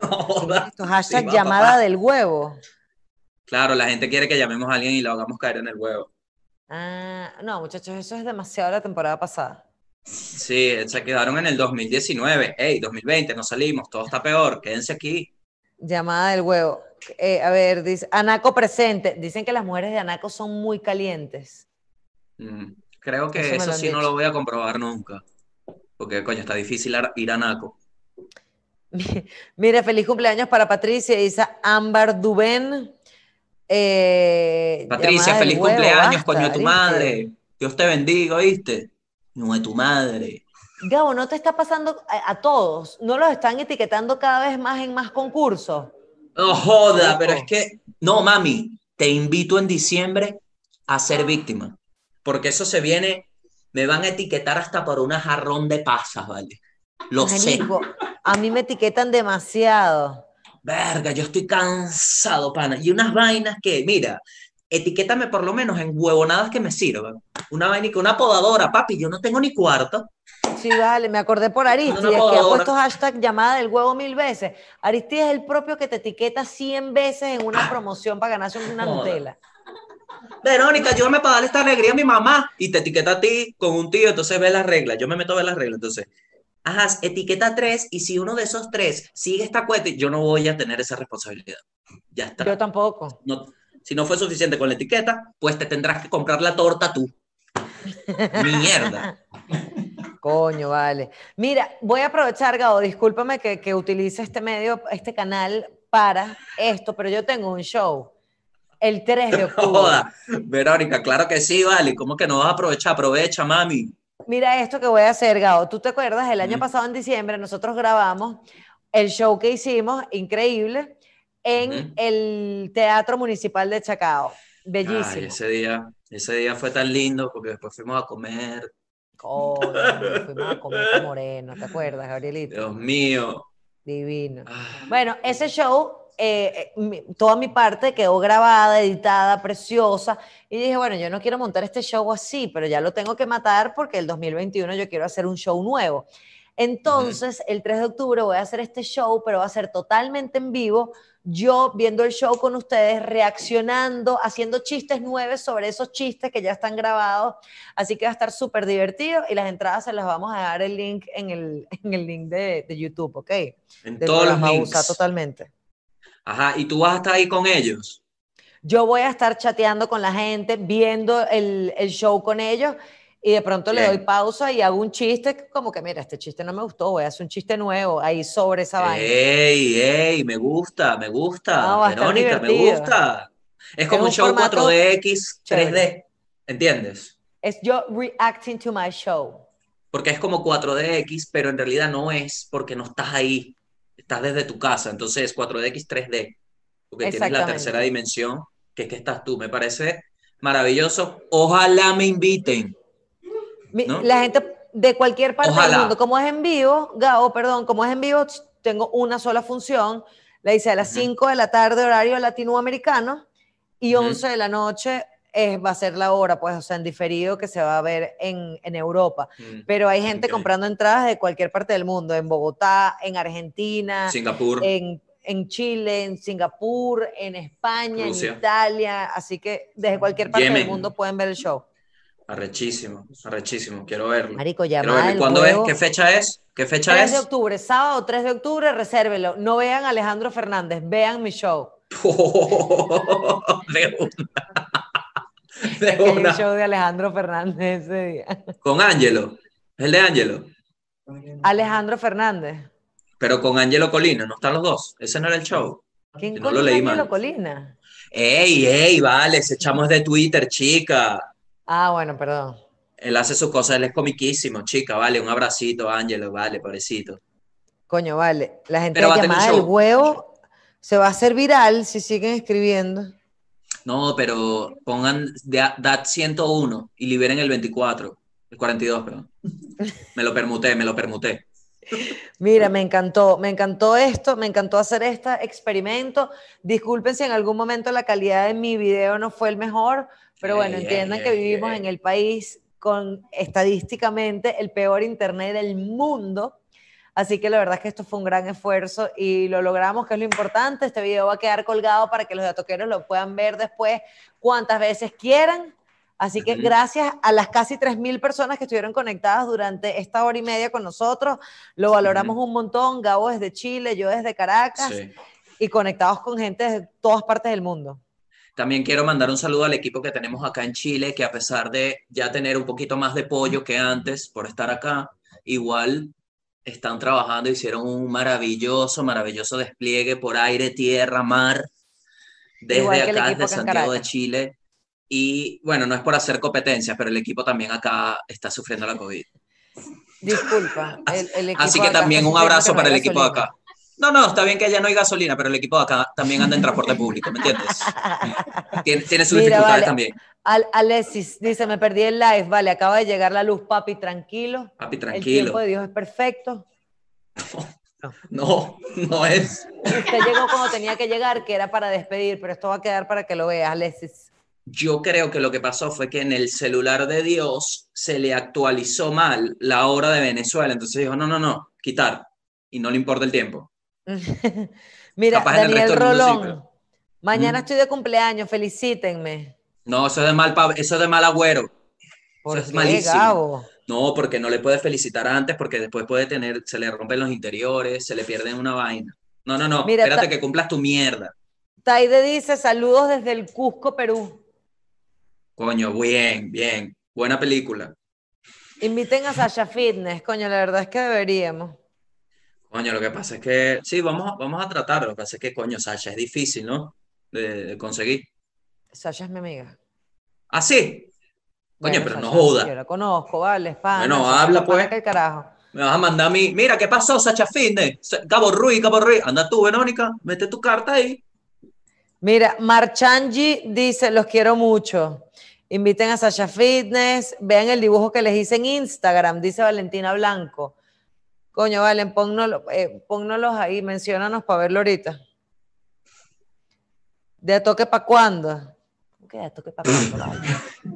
Esto, hashtag Sí, va, llamada papá. del huevo. Claro, la gente quiere que llamemos a alguien y lo hagamos caer en el huevo. Ah, no, muchachos, eso es demasiado la temporada pasada. Sí, se quedaron en el 2019. Ey, 2020, no salimos, todo está peor, quédense aquí. Llamada del huevo. Eh, a ver, dice, Anaco presente. Dicen que las mujeres de Anaco son muy calientes. Mm, Creo que Eso sí no lo voy a comprobar nunca. Porque, coño, está difícil ir a Naco. Mira, feliz cumpleaños para Patricia, dice Ámbar Dubén. Eh, Patricia, feliz huevo, cumpleaños, basta, coño de tu ¿viste? madre. Dios te bendiga, ¿oíste? No de tu madre. Gabo, ¿no te está pasando a, a todos? ¿No los están etiquetando cada vez más en más concursos? No joda, pero es que, no, mami, te invito en diciembre a ser víctima. Porque eso se viene, me van a etiquetar hasta por una jarrón de pasas, ¿vale? Lo sé. A mí me etiquetan demasiado. Verga, yo estoy cansado, pana. Y unas vainas que, mira, etiquétame por lo menos en huevonadas que me sirvan. Una vaina que una podadora, papi, yo no tengo ni cuarto. Sí, vale, me acordé por Aristides, que ha puesto hashtag llamada del huevo mil veces. Aristides es el propio que te etiqueta 100 veces en una promoción para ganarse una Joda. Nutella. Verónica, ayúdame para darle esta alegría a mi mamá. Y te etiqueta a ti con un tío, entonces ve las reglas. Yo me meto a ver las reglas. Entonces, ajá, etiqueta tres y si uno de esos tres sigue esta cuenta, yo no voy a tener esa responsabilidad. Ya está. Yo tampoco. No- si no fue suficiente con la etiqueta, pues te tendrás que comprar la torta tú. Mierda. Coño, vale. Mira, voy a aprovechar, Gabo, discúlpame que, que utilice este medio, este canal para esto, pero yo tengo un show el 3 de octubre. joda. Verónica, claro que sí, vale. ¿Cómo que no vas a aprovechar? Aprovecha, mami. Mira esto que voy a hacer, Gabo. ¿Tú te acuerdas? El año Ujú. pasado, en diciembre, nosotros grabamos el show que hicimos, increíble, en el Teatro Municipal de Chacao. Bellísimo. Ay, ese día, ese día fue tan lindo porque después fuimos a comer. Coño, fuimos a comer con Moreno, ¿te acuerdas, Gabrielito? Dios mío. Divino. Ah, Bueno, ese show, eh, eh, mi- toda mi parte quedó grabada, editada, preciosa. Y dije, bueno, yo no quiero montar este show así, pero ya lo tengo que matar porque el 2021 yo quiero hacer un show nuevo. Entonces, el 3 de octubre voy a hacer este show, pero va a ser totalmente en vivo. Yo viendo el show con ustedes, reaccionando, haciendo chistes nuevos sobre esos chistes que ya están grabados. Así que va a estar súper divertido y las entradas se las vamos a dar el link en el, en el link de, de YouTube, ¿ok? en Del todos los links. totalmente. Ajá, y tú vas a estar ahí con ellos. Yo voy a estar chateando con la gente, viendo el, el show con ellos y de pronto le Bien. doy pausa y hago un chiste como que, mira, este chiste no me gustó, voy a hacer un chiste nuevo ahí sobre esa vaina. ¡Ey, ey! Me gusta, me gusta. No, Verónica, me gusta. Es Es como un un show formato 4DX, 3D. chévere. ¿Entiendes? Es yo reacting to my show. Porque es como 4DX, pero en realidad no es porque no estás ahí. Estás desde tu casa. Entonces es 4DX, 3D. Porque tienes la tercera dimensión, que es que estás tú. Me parece maravilloso. Ojalá me inviten. La gente de cualquier parte Ojalá. del mundo, como es en vivo, Gao, perdón, como es en vivo, tengo una sola función, la hice a las Ujú. 5 de la tarde, horario latinoamericano, y Ujú. 11 de la noche es, va a ser la hora, pues, o sea, en diferido que se va a ver en, en Europa. Mm, Pero hay gente Ok. comprando entradas de cualquier parte del mundo, en Bogotá, en Argentina, Singapur. en, en Chile, en Singapur, en España, Rusia. en Italia, así que desde cualquier parte del Yemen. mundo pueden ver el show. Arrechísimo, arrechísimo. Quiero verlo. Marico, Quiero llamada verlo. ¿Y del cuándo es? ¿Qué fecha es? ¿Qué fecha 3 de es? octubre, sábado 3 de octubre, resérvelo. No vean a Alejandro Fernández, vean mi show. de una. De una. show de Alejandro Fernández ese día. Con Ángelo. ¿Es el de Ángelo? Alejandro Fernández. Pero con Angelo Colina, ¿no están los dos? Ese no era el show. ¿Quién no lo leí Ángelo mal. Colina? ¡Ey, ey, vale! Ese chamo es de Twitter, chica. Ah, bueno, perdón. Él hace sus cosas, él es comiquísimo, chica, vale. Un abracito, Ángelo, vale, pobrecito. Coño, vale. La gente Pero va a tener llamada del huevo se va a hacer viral si siguen escribiendo. No, pero pongan da- DAT 101 y liberen el 24, el 42, perdón. Me lo permuté, me lo permuté. Mira, me encantó, me encantó esto, me encantó hacer este experimento. Disculpen si en algún momento la calidad de mi video no fue el mejor, pero bueno, entiendan que vivimos en el país con estadísticamente el peor internet del mundo. Así que la verdad es que esto fue un gran esfuerzo y lo logramos, que es lo importante. Este video va a quedar colgado para que los datoqueros lo puedan ver después cuantas veces quieran. Así que gracias a las casi 3.000 personas que estuvieron conectadas durante esta hora y media con nosotros. Lo valoramos un montón. Gabo desde Chile, yo desde Caracas Sí. y conectados con gente de todas partes del mundo. También quiero mandar un saludo al equipo que tenemos acá en Chile, que a pesar de ya tener un poquito más de pollo que antes por estar acá, igual están trabajando, hicieron un maravilloso, maravilloso despliegue por aire, tierra, mar, desde acá, desde Santiago de. Chile. Y bueno, no es por hacer competencias, pero el equipo también acá está sufriendo la COVID. Disculpa. el- el equipo Así que también un abrazo no para el equipo de acá. No, no, está bien que ya no hay gasolina, pero el equipo de acá también anda en transporte público, ¿me entiendes? Tiene, tiene sus Mira, dificultades vale. también. Al, Alexis dice, me perdí el live. Vale, acaba de llegar la luz, papi, tranquilo. Papi, El tranquilo. tiempo de Dios es perfecto. No, no es. Usted llegó cuando tenía que llegar, que era para despedir, pero esto va a quedar para que lo veas, Alexis. Yo creo que lo que pasó fue que en el celular de Dios se le actualizó mal la hora de Venezuela. Entonces dijo, no, no, no, quitar. Y no le importa el tiempo. Mira, Capaz el Daniel sí, Rolón. pero- Mañana Mm. estoy de cumpleaños, felicítenme. No, eso es de mal, eso es de mal agüero. ¿Por es qué, malísimo. Gabo? No, porque no le puede felicitar antes, porque después puede tener, se le rompen los interiores, se le pierden una vaina. No, no, no, Mira, espérate que cumplas tu mierda. Taide dice, saludos desde el Cusco, Perú. Coño, bien, bien. Buena película. Inviten a Sasha Fitness, coño, la verdad es que deberíamos. Coño, lo que pasa es que, sí, vamos, a- vamos a tratar. Lo que pasa es que, coño, Sasha, es difícil, ¿no? De, de conseguir. Sasha es mi amiga. ¿Ah, sí? Coño, Bueno, pero no joda. Yo la conozco, vale, es pana, Bueno, Sasha habla, pues. el carajo. Me vas a mandar a mí. Mira, ¿qué pasó, Sacha Fitness? Cabo Ruiz, Cabo Ruiz. Anda tú, Verónica, mete tu carta ahí. Mira, Marchangi dice, los quiero mucho. Inviten a Sasha Fitness, vean el dibujo que les hice en Instagram, dice Valentina Blanco. Coño, Valen, pónnoslo- eh, ahí, menciónanos para verlo ahorita. ¿De a toque para cuándo?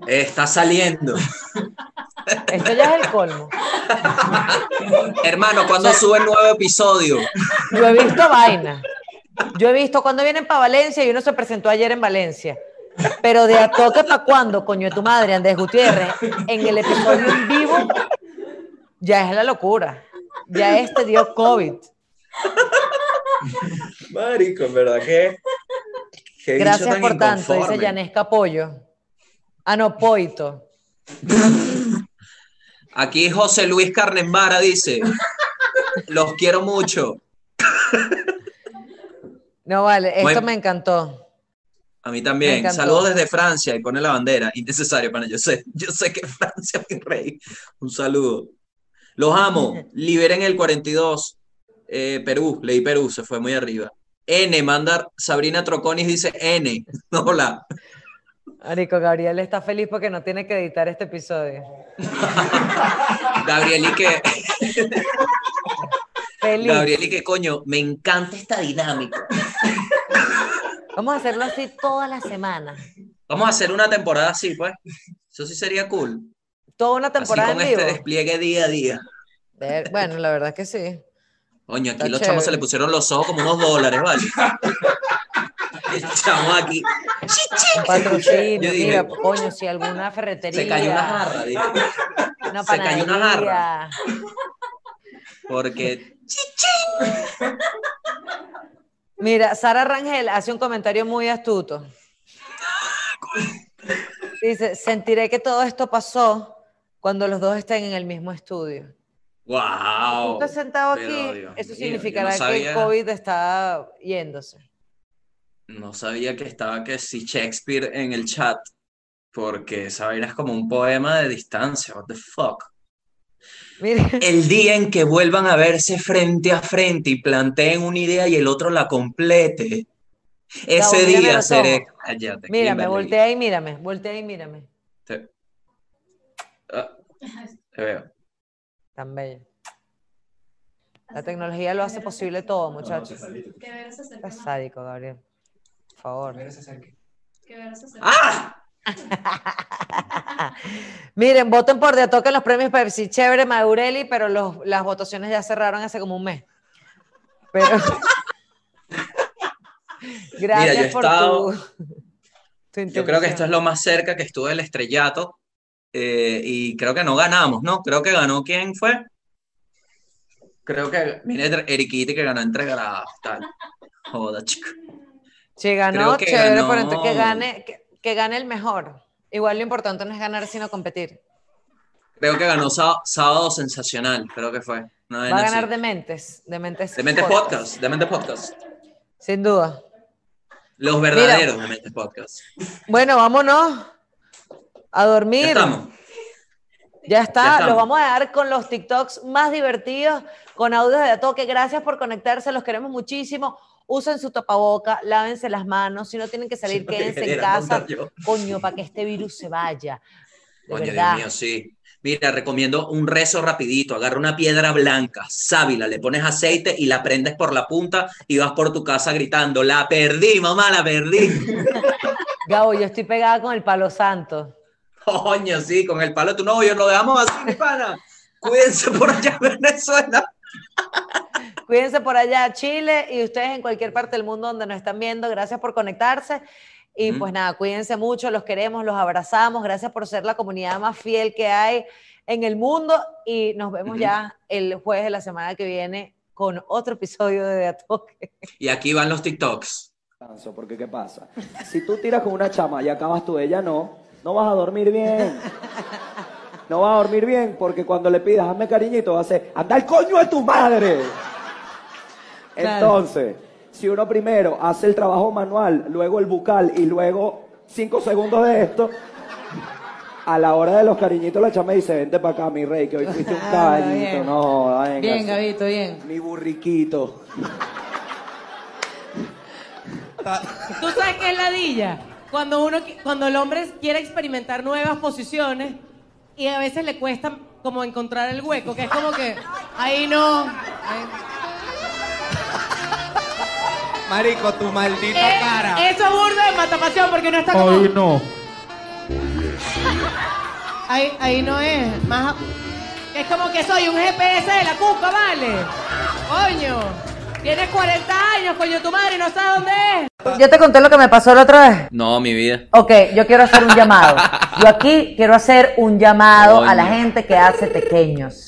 Está saliendo. Esto ya es el colmo. Hermano, ¿cuándo sube el nuevo episodio? Yo he visto vaina. Yo he visto cuando vienen para Valencia y uno se presentó ayer en Valencia. Pero de a toque para cuándo, coño de tu madre, Andrés Gutiérrez, en el episodio en vivo, ya es la locura. Ya este dio COVID. Marico, en verdad que. Qué Gracias por tanto, dice. Yanesca Pollo. Ah, no, Poito. Aquí José Luis Carnemara dice: Los quiero mucho. No vale, esto Bueno. me encantó. A mí también. Saludos desde Francia y pone la bandera. Innecesario, pana. Yo sé, yo sé que Francia, mi rey. Un saludo. Los amo. Liberen el 42. Eh, Perú, leí Perú, se fue muy arriba. N, manda Sabrina Troconis, dice N. Hola. Marico, Gabriel está feliz porque no tiene que editar este episodio. Gabriel, y que, Feliz. Gabriel, y que coño, me encanta esta dinámica. Vamos a hacerlo así toda la semana. Vamos a hacer una temporada así, pues. Eso sí sería cool. Toda una Así temporada con en este despliegue día a día. Bueno, la verdad es que sí. Coño, aquí Está los chamos se chévere. le pusieron los ojos como unos dólares, ¿vale? Estamos aquí. Un patrocinio, Yo dije, mira, coño, si alguna ferretería. Se cayó una jarra, dije. Una se cayó una panadería. Porque Mira, Sara Rangel hace un comentario muy astuto. Dice, sentiré que todo esto pasó cuando los dos estén en el mismo estudio. Tú ¡Wow! estás sentado aquí, Dios eso mío, significará que el COVID está yéndose. No sabía que estaba que si Shakespeare en el chat, porque esa vaina es como un poema de distancia. What the fuck? El día en que vuelvan a verse frente a frente y planteen una idea y el otro la complete. Ese día seré. Cállate, mírame, voltea y mírame, voltea y mírame. Te... Ah, te veo. Tan bello. La tecnología lo hace posible todo, muchachos. Que Vero se acerque Estás sádico, Gabriel. Por favor. Que Vero se acerque. ¡Ah! Miren, voten por De Toque los premios Pepsi. Chévere, Maureli, pero los- las votaciones ya cerraron hace como un mes. Pero. Gracias yo por estado- tu, tu Yo creo que esto es lo más cerca que estuve del estrellato. Eh, y creo que no ganamos, ¿no? Creo que ganó quién fue. Creo que, mire, Eriquiti que ganó entre grados, tal. Joda, chico. Sí, ganó, creo que chévere, ganó- pero entonces que gane, que, que gane el mejor. Igual lo importante no es ganar, sino competir. Creo que ganó Sá- Sábado Sensacional, creo que fue. Va a ganar así. Dementes. Dementes, Dementes Podcast, Dementes Podcast. Sin duda. Los verdaderos Dementes Podcast. Bueno, vámonos a dormir. Ya estamos. Ya está, Ya estamos. los vamos a dejar con los TikToks más divertidos, con audios de toque. Gracias por conectarse, los queremos muchísimo. Usen su tapaboca, lávense las manos. Si no tienen que salir, quédense en casa. Coño, para que este virus se vaya. De Coño, verdad. Dios mío, sí. Mira, recomiendo un rezo rapidito. Agarra una piedra blanca, sábila, le pones aceite y la prendes por la punta y vas por tu casa gritando, la perdí, mamá, la perdí. Gabo, yo estoy pegada con el palo santo. Coño, sí, con el palo de tu novio lo dejamos así, mi pana. Cuídense por allá en Venezuela. Cuídense por allá, Chile, y ustedes en cualquier parte del mundo donde nos están viendo. Gracias por conectarse. Y pues nada, cuídense mucho, los queremos, los abrazamos. Gracias por ser la comunidad más fiel que hay en el mundo. Y nos vemos ya el jueves de la semana que viene con otro episodio de De A Toque. Y aquí van los TikToks. Porque ¿qué pasa? Si tú tiras con una chama y acabas tú, ella no, no vas a dormir bien. No vas a dormir bien porque cuando le pidas, hazme cariñito, va a ser, anda el coño de tu madre. Entonces, si uno primero hace el trabajo manual, luego el bucal y luego cinco segundos de esto, a la hora de los cariñitos la chama dice, vente para acá, mi rey, que hoy fuiste un Ah, bien. No, venga. Bien, Gabito, bien. Mi burriquito. ¿Tú sabes qué es ladilla? Cuando, uno, cuando el hombre quiere experimentar nuevas posiciones y a veces le cuesta como encontrar el hueco, que es como que ahí no. ahí- Marico, tu maldita Eh, cara. eso es burda de matapasión porque no está como. Ay, no. Ahí, ahí no es. Más Es como que soy un GPS de la cuca, ¿vale? Coño. Tienes 40 años, coño, tu madre no sabe dónde es. Yo te conté lo que me pasó la otra vez. No, mi vida. Ok, yo quiero hacer un llamado. Yo aquí quiero hacer un llamado a la gente que hace pequeños.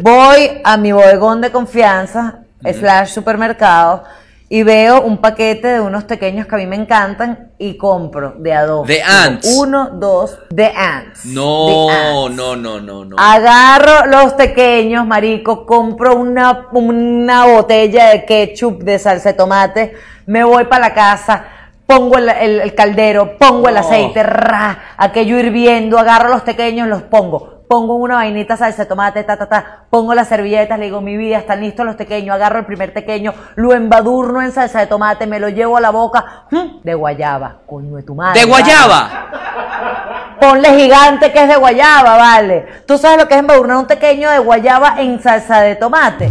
Voy a mi bodegón de confianza, slash supermercado, y veo un paquete de unos pequeños que a mí me encantan y compro de a dos. Digo, Ants. Uno, dos, de ants. No, The ants. no, no, no, no. Agarro los pequeños, marico, compro una, una botella de ketchup, de salsa de tomate, me voy para la casa, pongo el, el- el caldero, pongo el aceite, ra, aquello hirviendo, agarro los pequeños, los pongo, pongo una vainita salsa de tomate, ta, ta, ta, pongo las servilletas, le digo, mi vida, están listos los pequeños, agarro el primer pequeño, lo embadurno en salsa de tomate, me lo llevo a la boca, de guayaba, coño de tu madre. ¡De vale. guayaba! Ponle gigante que es de guayaba, vale. ¿Tú sabes lo que es embadurnar un pequeño de guayaba en salsa de tomate?